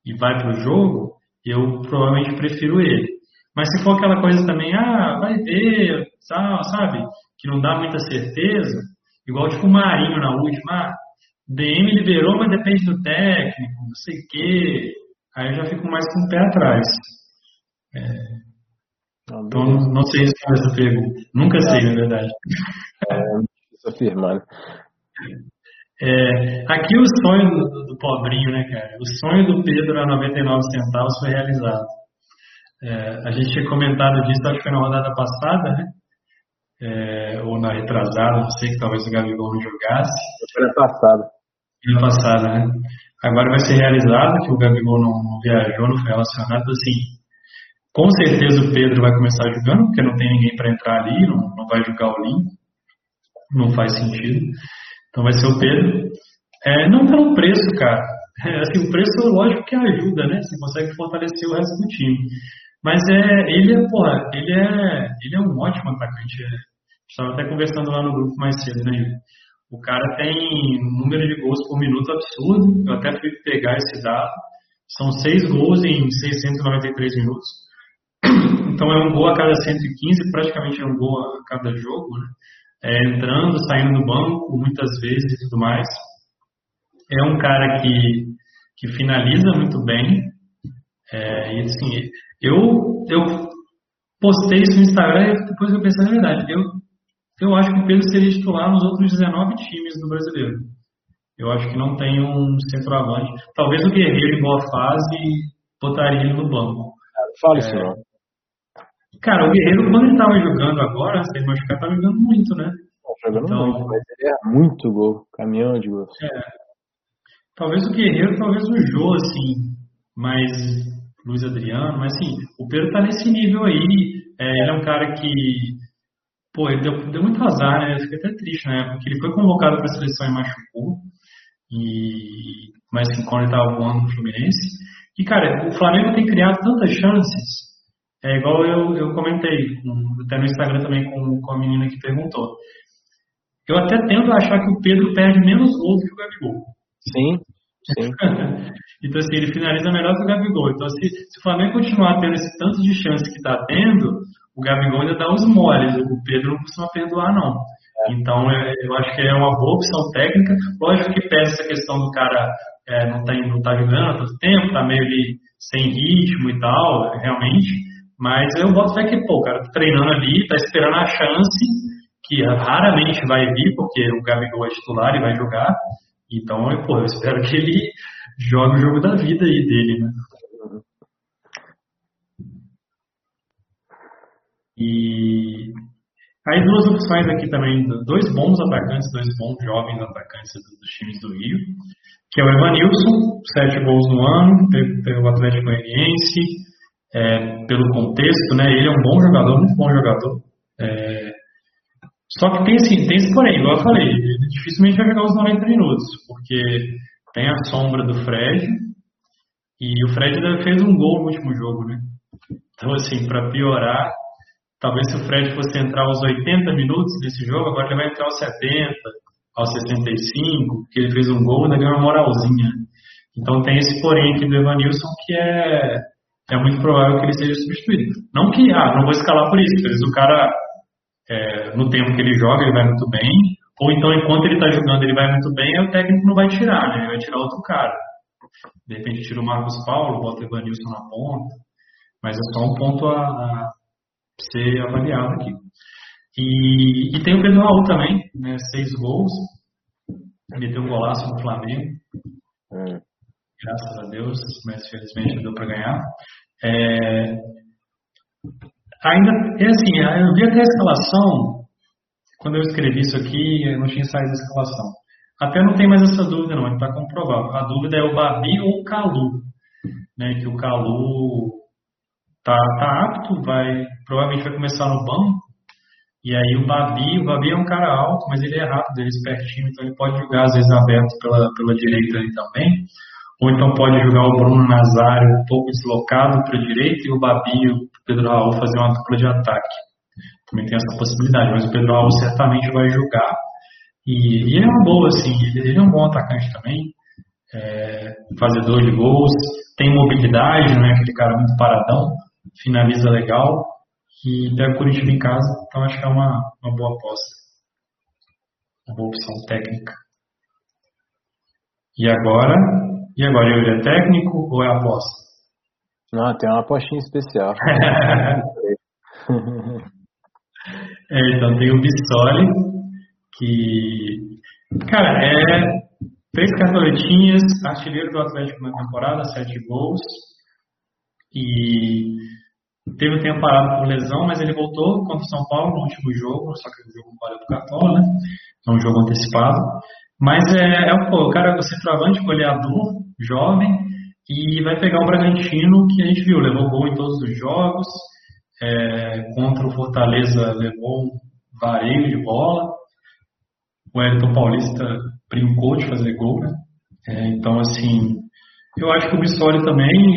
e vai para o jogo, eu provavelmente prefiro ele. Mas se for aquela coisa também, ah, vai ver, sabe, que não dá muita certeza, igual tipo o Marinho na última, ah, DM liberou, mas depende do técnico, não sei o quê. Aí eu já fico mais com o pé atrás. É, então, não sei responder essa pergunta. Nunca sei, na verdade. É, difícil afirmar. Né? É, aqui o sonho do, do, pobrinho, né, cara? O sonho do Pedro a 99 centavos foi realizado. É, a gente tinha comentado disso, acho que foi na rodada passada, né? É, ou na retrasada, não sei, que talvez o Gabigol não jogasse. Foi na passada. Na passada, né? Agora vai ser realizado, que o Gabigol não, não viajou, não foi relacionado, assim. Com certeza o Pedro vai começar jogando, porque não tem ninguém para entrar ali, não, não vai jogar o Lim. Não faz sentido. Então vai ser o Pedro. É, não pelo preço, cara. É, assim, o preço, lógico que ajuda, né? Você consegue fortalecer o resto do time. Mas é, ele é, porra, ele é, ele é um ótimo atacante. É, estava até conversando lá no grupo mais cedo, né? O cara tem um número de gols por minuto absurdo. Eu até fui pegar esse dado. São seis gols em 693 minutos. <clears throat> Então é um gol a cada 115, praticamente é um gol a cada jogo, né? é, entrando, saindo do banco muitas vezes e tudo mais. É um cara que, que finaliza muito bem. É, e assim, eu, eu postei isso no Instagram e depois eu pensei na verdade. Eu, eu acho que o Pedro seria titular nos outros 19 times do brasileiro. Eu acho que não tem um centroavante. Talvez o Guerreiro em boa fase botaria ele no banco. Fala isso, é, Cara, o Guerreiro, quando ele tava jogando agora, sem machucar, tá jogando muito, né? Tá jogando então, muito, mas ele é muito gol, caminhão de gol. É. Talvez o Guerreiro, talvez o Jô, assim, mais Luiz Adriano, mas assim, o Pedro tá nesse nível aí. É, ele é um cara que, pô, ele deu, deu muito azar, né? Eu fiquei até triste né? Porque ele foi convocado para a seleção e machucou. E, mas assim, quando ele tava voando no Fluminense. E, cara, o Flamengo tem criado tantas chances é igual eu, eu comentei, até no Instagram também com, com a menina que perguntou. eu até tendo a achar que o Pedro perde menos gols que o Gabigol. Sim, sim. <laughs> então, assim, ele finaliza melhor que o Gabigol. Então, se, se o Flamengo continuar tendo esse tanto de chance que está tendo, o Gabigol ainda dá os moles. O Pedro não costuma perdoar, não. Então, é, eu acho que é uma boa opção técnica. Lógico que pesa essa questão do cara é, não, tá, não tá jogando há tanto tempo, tá meio ali sem ritmo e tal, realmente. Mas eu boto fé que, pô, o cara tá treinando ali, tá esperando a chance, que raramente vai vir, porque o Gabigol é titular e vai jogar. Então, eu, pô, eu espero que ele jogue o jogo da vida aí dele, né? E Aí duas opções aqui também, dois bons atacantes, dois bons jovens atacantes dos times do Rio, que é o Evanilson, sete gols no ano, pelo Atlético Goianiense, é, pelo contexto, né? Ele é um bom jogador, muito bom jogador. É, só que tem assim, tem esse porém, igual eu falei, ele dificilmente vai jogar os 90 minutos, porque tem a sombra do Fred, e o Fred fez um gol no último jogo, né? Então, assim, para piorar, Talvez se o Fred fosse entrar aos 80 minutos desse jogo, agora ele vai entrar aos 70, aos 65, porque ele fez um gol e ainda ganhou uma moralzinha. Então tem esse porém aqui do Evanilson que é, é muito provável que ele seja substituído. Não que, ah, não vou escalar por isso, às vezes o cara, é, no tempo que ele joga, ele vai muito bem, ou então enquanto ele está jogando ele vai muito bem, o técnico não vai tirar, né? Ele vai tirar outro cara. De repente tira o Marcos Paulo, bota o Evanilson na ponta, mas é só um ponto a, a ser avaliado aqui. E, e tem o Pedro Raul também, né, seis gols, meteu um golaço no Flamengo. Graças a Deus, mas felizmente deu para ganhar. É, ainda, é assim, eu vi até a escalação, quando eu escrevi isso aqui, eu não tinha saído da escalação. Até não tem mais essa dúvida não, está comprovado. A dúvida é o Babi ou o Calu, né, que o Calu tá, tá apto, vai provavelmente vai começar no banco. E aí o Babi, o Babi é um cara alto, mas ele é rápido, ele é espertinho, então ele pode jogar às vezes aberto pela, pela direita ali também. Ou então pode jogar o Bruno Nazário um pouco deslocado para a direita e o Babi o Pedro Raul fazer uma dupla de ataque. Também tem essa possibilidade, mas o Pedro Raul certamente vai jogar. E, e ele é uma boa, assim, ele, é um bom atacante também, é, fazedor de gols, tem mobilidade, não é aquele cara muito paradão, finaliza legal e pega Curitiba em casa, então acho que é uma, uma boa aposta. Uma boa opção técnica. E agora? E agora, ele é técnico ou é aposta? Não, tem uma apostinha especial. <laughs> é, então tem o Bissoli, que, cara, é três cartoletinhas, artilheiro do Atlético na temporada, sete gols, e teve um tempo parado por lesão, mas ele voltou contra o São Paulo no último jogo, só que o jogo valeu para o Cartola, né? É um jogo antecipado. Mas é, é o cara, o centroavante, goleador, jovem, e vai pegar o Bragantino, que a gente viu, levou gol em todos os jogos, é, contra o Fortaleza levou um de bola, o Elton Paulista brincou de fazer gol, né? É, então, assim, eu acho que o Bissoli também,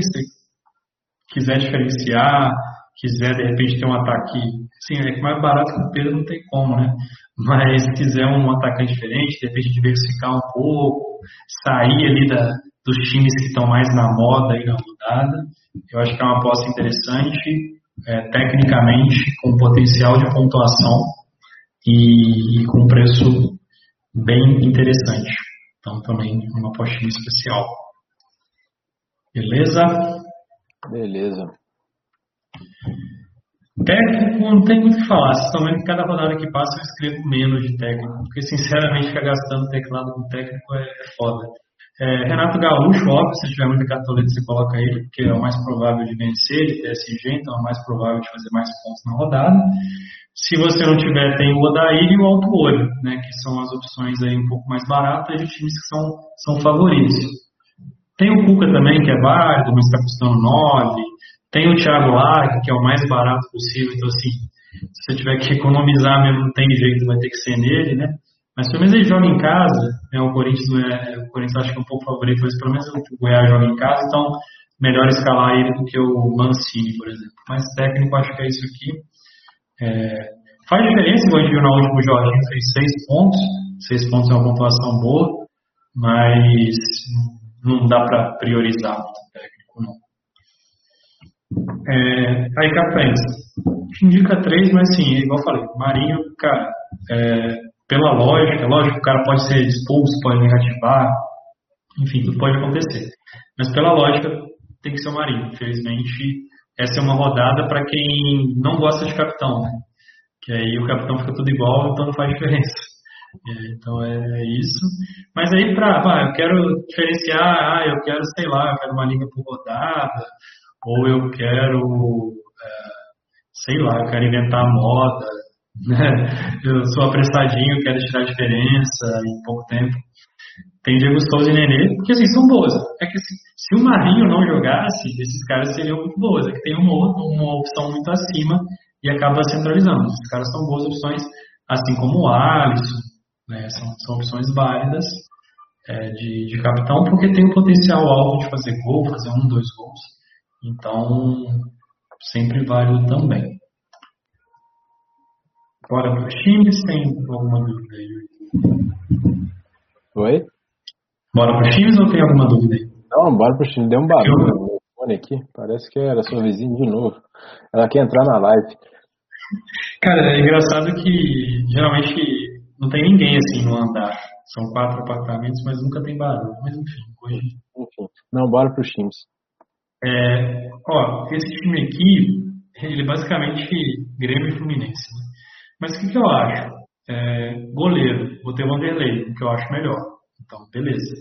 quiser diferenciar, quiser de repente ter um ataque, sim, é que mais barato que o Pedro não tem como, né? Mas se quiser um atacante diferente, de repente diversificar um pouco, sair ali da, dos times que estão mais na moda e na rodada, eu acho que é uma aposta interessante, é, tecnicamente, com potencial de pontuação e, e com preço bem interessante. Então também uma apostinha especial. Beleza? Beleza. Técnico não tem muito o que falar. Que cada rodada que passa eu escrevo menos de técnico, porque sinceramente ficar gastando teclado com técnico é, foda. É, Renato Gaúcho, óbvio, se tiver muita cartoleta você coloca ele, porque é o mais provável de vencer, ele PSG, então é o mais provável de fazer mais pontos na rodada. Se você não tiver, tem o Odair e o Alto Olho, né, que são as opções aí um pouco mais baratas de times que são, são favoritos. Tem o Cuca também, que é válido, mas está custando 9. Tem o Thiago Largue, que é o mais barato possível. Então, assim, se você tiver que economizar mesmo, não tem jeito, vai ter que ser nele, né? Mas pelo menos ele joga em casa. Né? O Corinthians é, o Corinthians acho que é um pouco favorito, mas pelo menos o Goiás joga em casa, então melhor escalar ele do que o Mancini, por exemplo. Mas técnico, acho que é isso aqui. É, Faz diferença, igual a gente viu na última, Jorginho fez seis pontos. Seis pontos é uma pontuação boa, mas não dá para priorizar o técnico, não. É, aí, Capens, indica três, mas sim, igual eu falei, Marinho, cara, é, pela lógica, lógico, o cara pode ser expulso, pode negativar, enfim, tudo pode acontecer. Mas pela lógica, tem que ser o Marinho. Infelizmente, essa é uma rodada para quem não gosta de capitão, né? Que aí o capitão fica tudo igual, então não faz diferença. É, então é isso. Mas aí para, ah, eu quero diferenciar, ah, eu quero, sei lá, eu quero uma liga por rodada, ou eu quero, é, sei lá, eu quero inventar moda, né? Eu sou apressadinho, quero tirar a diferença em pouco tempo. Tem Diego Souza e Nenê, porque assim, são boas. É que se, o Marinho não jogasse, esses caras seriam muito boas. É que tem uma, uma opção muito acima e acaba centralizando. Esses caras são boas opções, assim como o Alisson, né? são, são opções válidas é, de, de capitão, porque tem o potencial alto de fazer gol, fazer um, dois gols. Então, sempre válido também. Bora para os times, tem alguma dúvida aí? Oi? Bora para os times ou tem alguma dúvida aí? Não, bora para os times. Deu um barulho no fone aqui. Parece que era sua vizinha de novo. Ela quer entrar na live. Cara, é engraçado que geralmente não tem ninguém assim no andar. São quatro apartamentos, mas nunca tem barulho. Mas enfim, hoje. Enfim. Não, bora para os times. É, ó, esse time aqui, ele é basicamente Grêmio e Fluminense. Né? Mas o que, que eu acho? É, goleiro, vou ter o Vanderlei, que eu acho melhor. Então, beleza.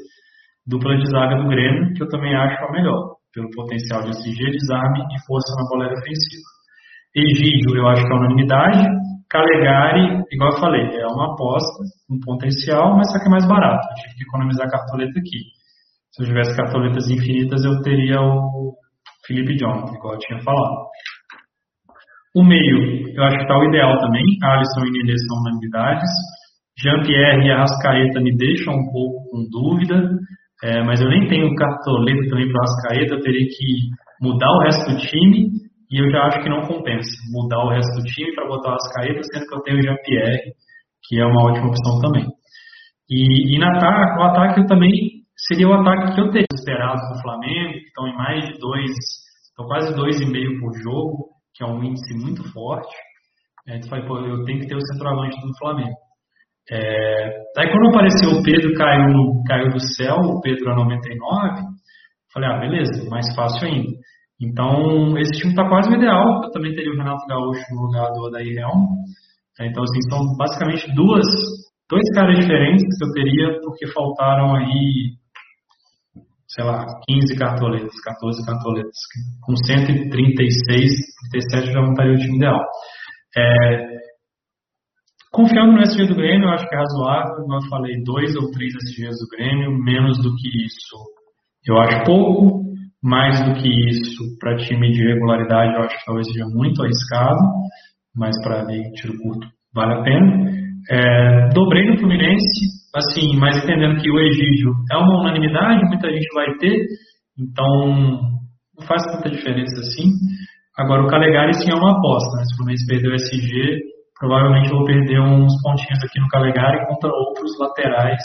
Dupla de zaga do Grêmio, que eu também acho a melhor, pelo potencial de SG, desarme e força na bola ofensiva. Egídio, eu acho que é unanimidade. Calegari, igual eu falei, é uma aposta, um potencial, mas só que é mais barato. Eu tive que economizar cartoleta aqui. Se eu tivesse cartoletas infinitas, eu teria o Felipe John, igual eu tinha falado. O meio, eu acho que está o ideal também. Alisson e Nenê são unanimidades. Jean-Pierre e Arrascaeta me deixam um pouco com dúvida, é, mas eu nem tenho cartoleta também para Arrascaeta, eu teria que mudar o resto do time e eu já acho que não compensa mudar o resto do time para botar o Arrascaeta, sendo que eu tenho o Jean-Pierre, que é uma ótima opção também. E, e na o ataque eu também seria o ataque que eu teria esperado do Flamengo, que estão em mais de dois, estão quase dois e meio por jogo, que é um índice muito forte. É, tu fala, pô, eu tenho que ter o centroavante do Flamengo. É, daí quando apareceu o Pedro, caiu, caiu do céu, o Pedro a 99, falei, ah, beleza, mais fácil ainda. Então, esse time está quase o ideal. Eu também teria o Renato Gaúcho no lugar do Odair Helm. É, então, assim, são basicamente duas, dois caras diferentes que eu teria, porque faltaram aí, sei lá, 15 cartoletas, 14 cartoletas. Com 136, 37 já montaria o time ideal. É, Confiando no SG do Grêmio, eu acho que é razoável. Como eu falei, dois ou três SGs do Grêmio, menos do que isso eu acho pouco, mais do que isso para time de regularidade eu acho que talvez seja muito arriscado, mas para meio tiro curto vale a pena. É, dobrei no Fluminense, assim, mas entendendo que o Egídio é uma unanimidade, muita gente vai ter, então não faz tanta diferença assim. Agora o Calegari sim é uma aposta, né? Se o Fluminense perdeu o SG, provavelmente vou perder uns pontinhos aqui no Calegari contra outros laterais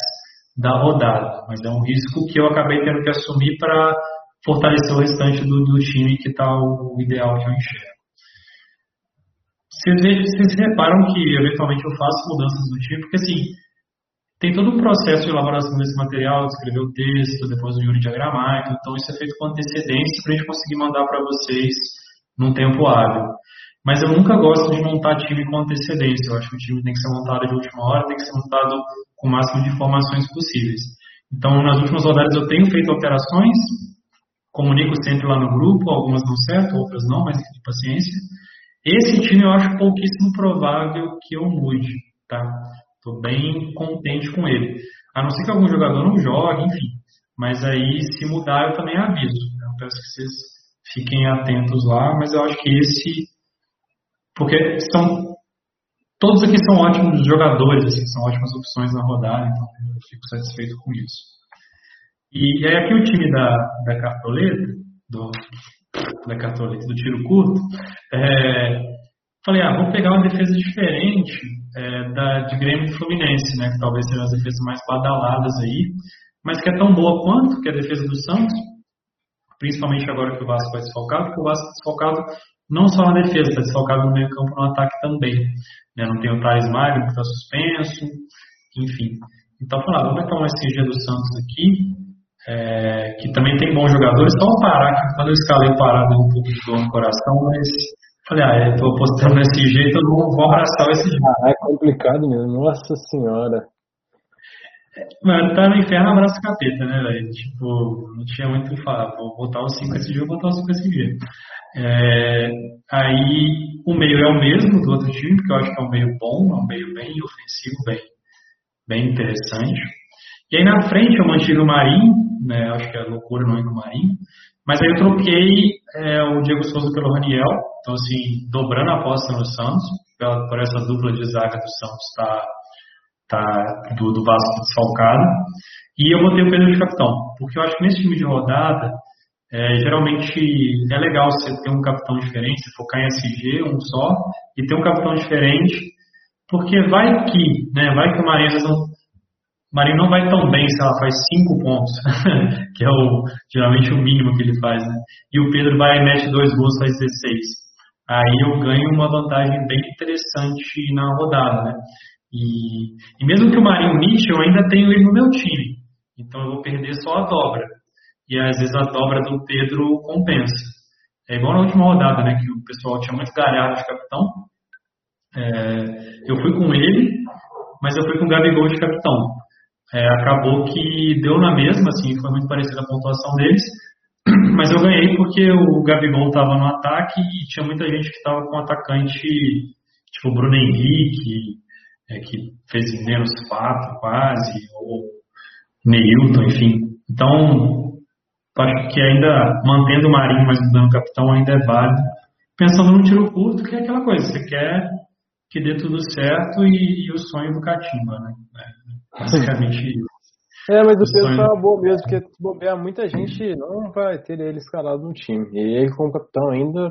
da rodada. Mas é um risco que eu acabei tendo que assumir para fortalecer o restante do, do time que está o ideal que eu enxergo. Vocês, vocês reparam que eventualmente eu faço mudanças do time, porque assim, tem todo um processo de elaboração desse material, de escrever o texto, depois o Yuri diagramar, então isso é feito com antecedência para a gente conseguir mandar para vocês num tempo hábil. Mas eu nunca gosto de montar time com antecedência. Eu acho que o time tem que ser montado de última hora, tem que ser montado com o máximo de informações possíveis. Então, nas últimas rodadas eu tenho feito alterações, comunico sempre lá no grupo, algumas dão certo, outras não, mas de paciência. Esse time eu acho pouquíssimo provável que eu mude, tá? Estou bem contente com ele. A não ser que algum jogador não jogue, enfim. Mas aí, se mudar, eu também aviso. Eu peço que vocês fiquem atentos lá, mas eu acho que esse porque são todos aqui são ótimos jogadores, assim, são ótimas opções na rodada, então eu fico satisfeito com isso. E aí aqui o time da, da cartoleta, do, da cartoleta do tiro curto, é, falei, ah, vou pegar uma defesa diferente é, da, de Grêmio e Fluminense, né? Que talvez sejam as defesas mais badaladas aí, mas que é tão boa quanto que é a defesa do Santos, principalmente agora que o Vasco vai desfalcado, porque o Vasco desfalcado não só na defesa, está desfalcado no meio campo no ataque também. Né? Não tem o Thales Magno que está suspenso, enfim. Então, falar, vamos meter um SG do Santos aqui, é, que também tem bons jogadores. Só um Pará, que quando eu escalei o Pará deu um pouco de dor no coração, mas falei, ah, eu tô apostando nesse jeito, eu vou, vou abraçar esse jeito. Ah, é complicado mesmo, nossa senhora. Mano, tá no inferno, abraço capeta, né, velho? Tipo, não tinha muito o que falar. Vou botar o 5 SG, vou botar o 5 SG. É, aí, o meio é o mesmo do outro time, porque eu acho que é um meio bom, é um meio bem ofensivo, bem, bem interessante. E aí, na frente, eu mantive o Marinho, né? Acho que é loucura não ir no Marinho. Mas aí eu troquei é, o Diego Souza pelo Raniel. Então, assim, dobrando a aposta no Santos, pela, por essa dupla de zaga do Santos tá, tá do, do Vasco desfalcado. E eu botei o Pedro de capitão, porque eu acho que nesse time de rodada, é, geralmente é legal você ter um capitão diferente, se focar em SG, um só, e ter um capitão diferente, porque vai que, né, vai que o Marinho não Marinho não vai tão bem se ela faz 5 pontos, <laughs> que é o, geralmente o mínimo que ele faz, né? E o Pedro vai e mete dois gols, faz 16. Aí eu ganho uma vantagem bem interessante na rodada, né? E, e mesmo que o Marinho Nietzsche, eu ainda tenho ele no meu time. Então eu vou perder só a dobra. E às vezes a dobra do Pedro compensa. É igual na última rodada, né? Que o pessoal tinha muito galhardo de capitão. É, eu fui com ele, mas eu fui com o Gabigol de capitão. É, acabou que deu na mesma, assim, foi muito parecida a pontuação deles, <clears throat> mas eu ganhei porque o Gabigol estava no ataque e tinha muita gente que estava com atacante, tipo o Bruno Henrique, é, que fez menos fato quase, ou Neilton, enfim. Então, acho que ainda mantendo o Marinho, mas mudando o capitão ainda é válido. Pensando no tiro curto, que é aquela coisa, você quer que dê tudo certo e, e o sonho do Catimba, né? É, basicamente <laughs> isso. É, mas o Pedro tá bom mesmo, porque se bobear, muita gente não vai ter ele escalado no time. E ele, como capitão, ainda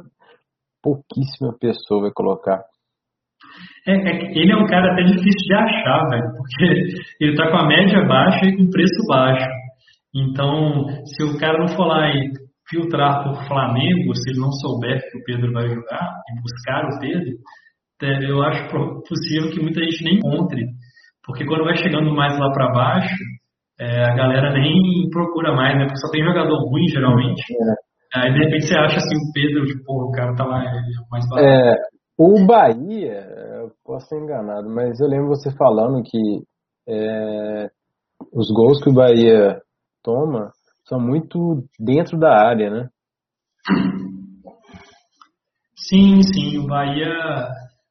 pouquíssima pessoa vai colocar. É, é, ele é um cara até difícil de achar, velho, porque <laughs> ele tá com a média baixa e com preço baixo. Então, se o cara não for lá e filtrar por Flamengo, se ele não souber que o Pedro vai jogar e buscar o Pedro, é, eu acho possível que muita gente nem encontre, porque quando vai chegando mais lá para baixo, é, a galera nem procura mais, né? Porque só tem jogador ruim geralmente. É. Aí de repente você acha assim o Pedro, tipo, o cara tá lá é mais barato. É, o Bahia, eu posso ser enganado, mas eu lembro você falando que é, os gols que o Bahia toma são muito dentro da área, né? Sim, sim, o Bahia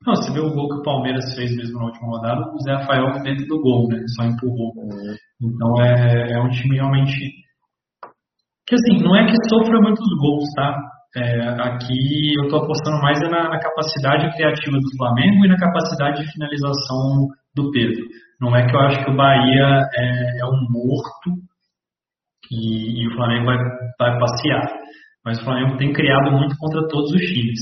não, você vê o gol que o Palmeiras fez mesmo na última rodada, o Zé Rafael dentro do gol, né? Só empurrou. Uhum. Então é, é um time realmente. Que assim, não é que sofra muitos gols, tá? É, aqui eu tô apostando mais é na, na, capacidade criativa do Flamengo e na capacidade de finalização do Pedro. Não é que eu acho que o Bahia é, é um morto e, e, o Flamengo vai, vai passear. Mas o Flamengo tem criado muito contra todos os times.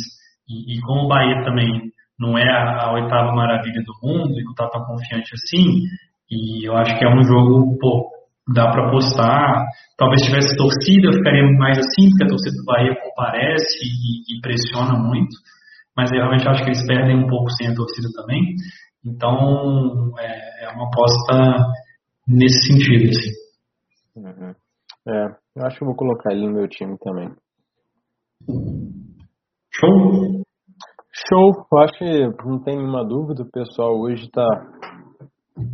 E, e como o Bahia também não é a, a, oitava maravilha do mundo e não está tão confiante assim. E eu acho que é um jogo, pô, dá para apostar. Talvez tivesse torcida, eu ficaria mais assim, porque a torcida do Bahia comparece e, e pressiona muito. Mas eu realmente acho que eles perdem um pouco sem a torcida também. Então, é, é uma aposta nesse sentido, assim. Uhum. É, eu acho que eu vou colocar ele no meu time também. Show! Show, eu acho que não tem nenhuma dúvida, o pessoal hoje está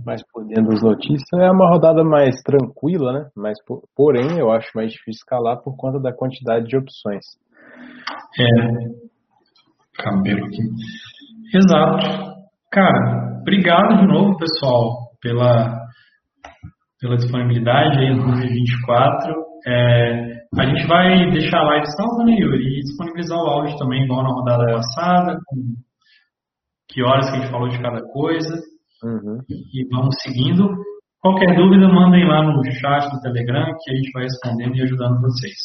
mais por dentro das notícias. É uma rodada mais tranquila, né? Mas, porém, eu acho mais difícil escalar por conta da quantidade de opções. É, cabelo aqui. Exato. Cara, obrigado de novo, pessoal, pela, pela disponibilidade aí no 2024. É, a gente vai deixar a live salva, né, Yuri? E disponibilizar o áudio também, igual na rodada passada, com que horas que a gente falou de cada coisa. Uhum. E, vamos seguindo. Qualquer dúvida, mandem lá no chat do Telegram que a gente vai respondendo e ajudando vocês.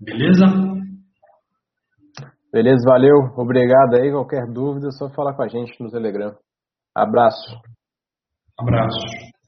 Beleza? Beleza, valeu. Obrigado aí. Qualquer dúvida, é só falar com a gente no Telegram. Abraço. Abraço.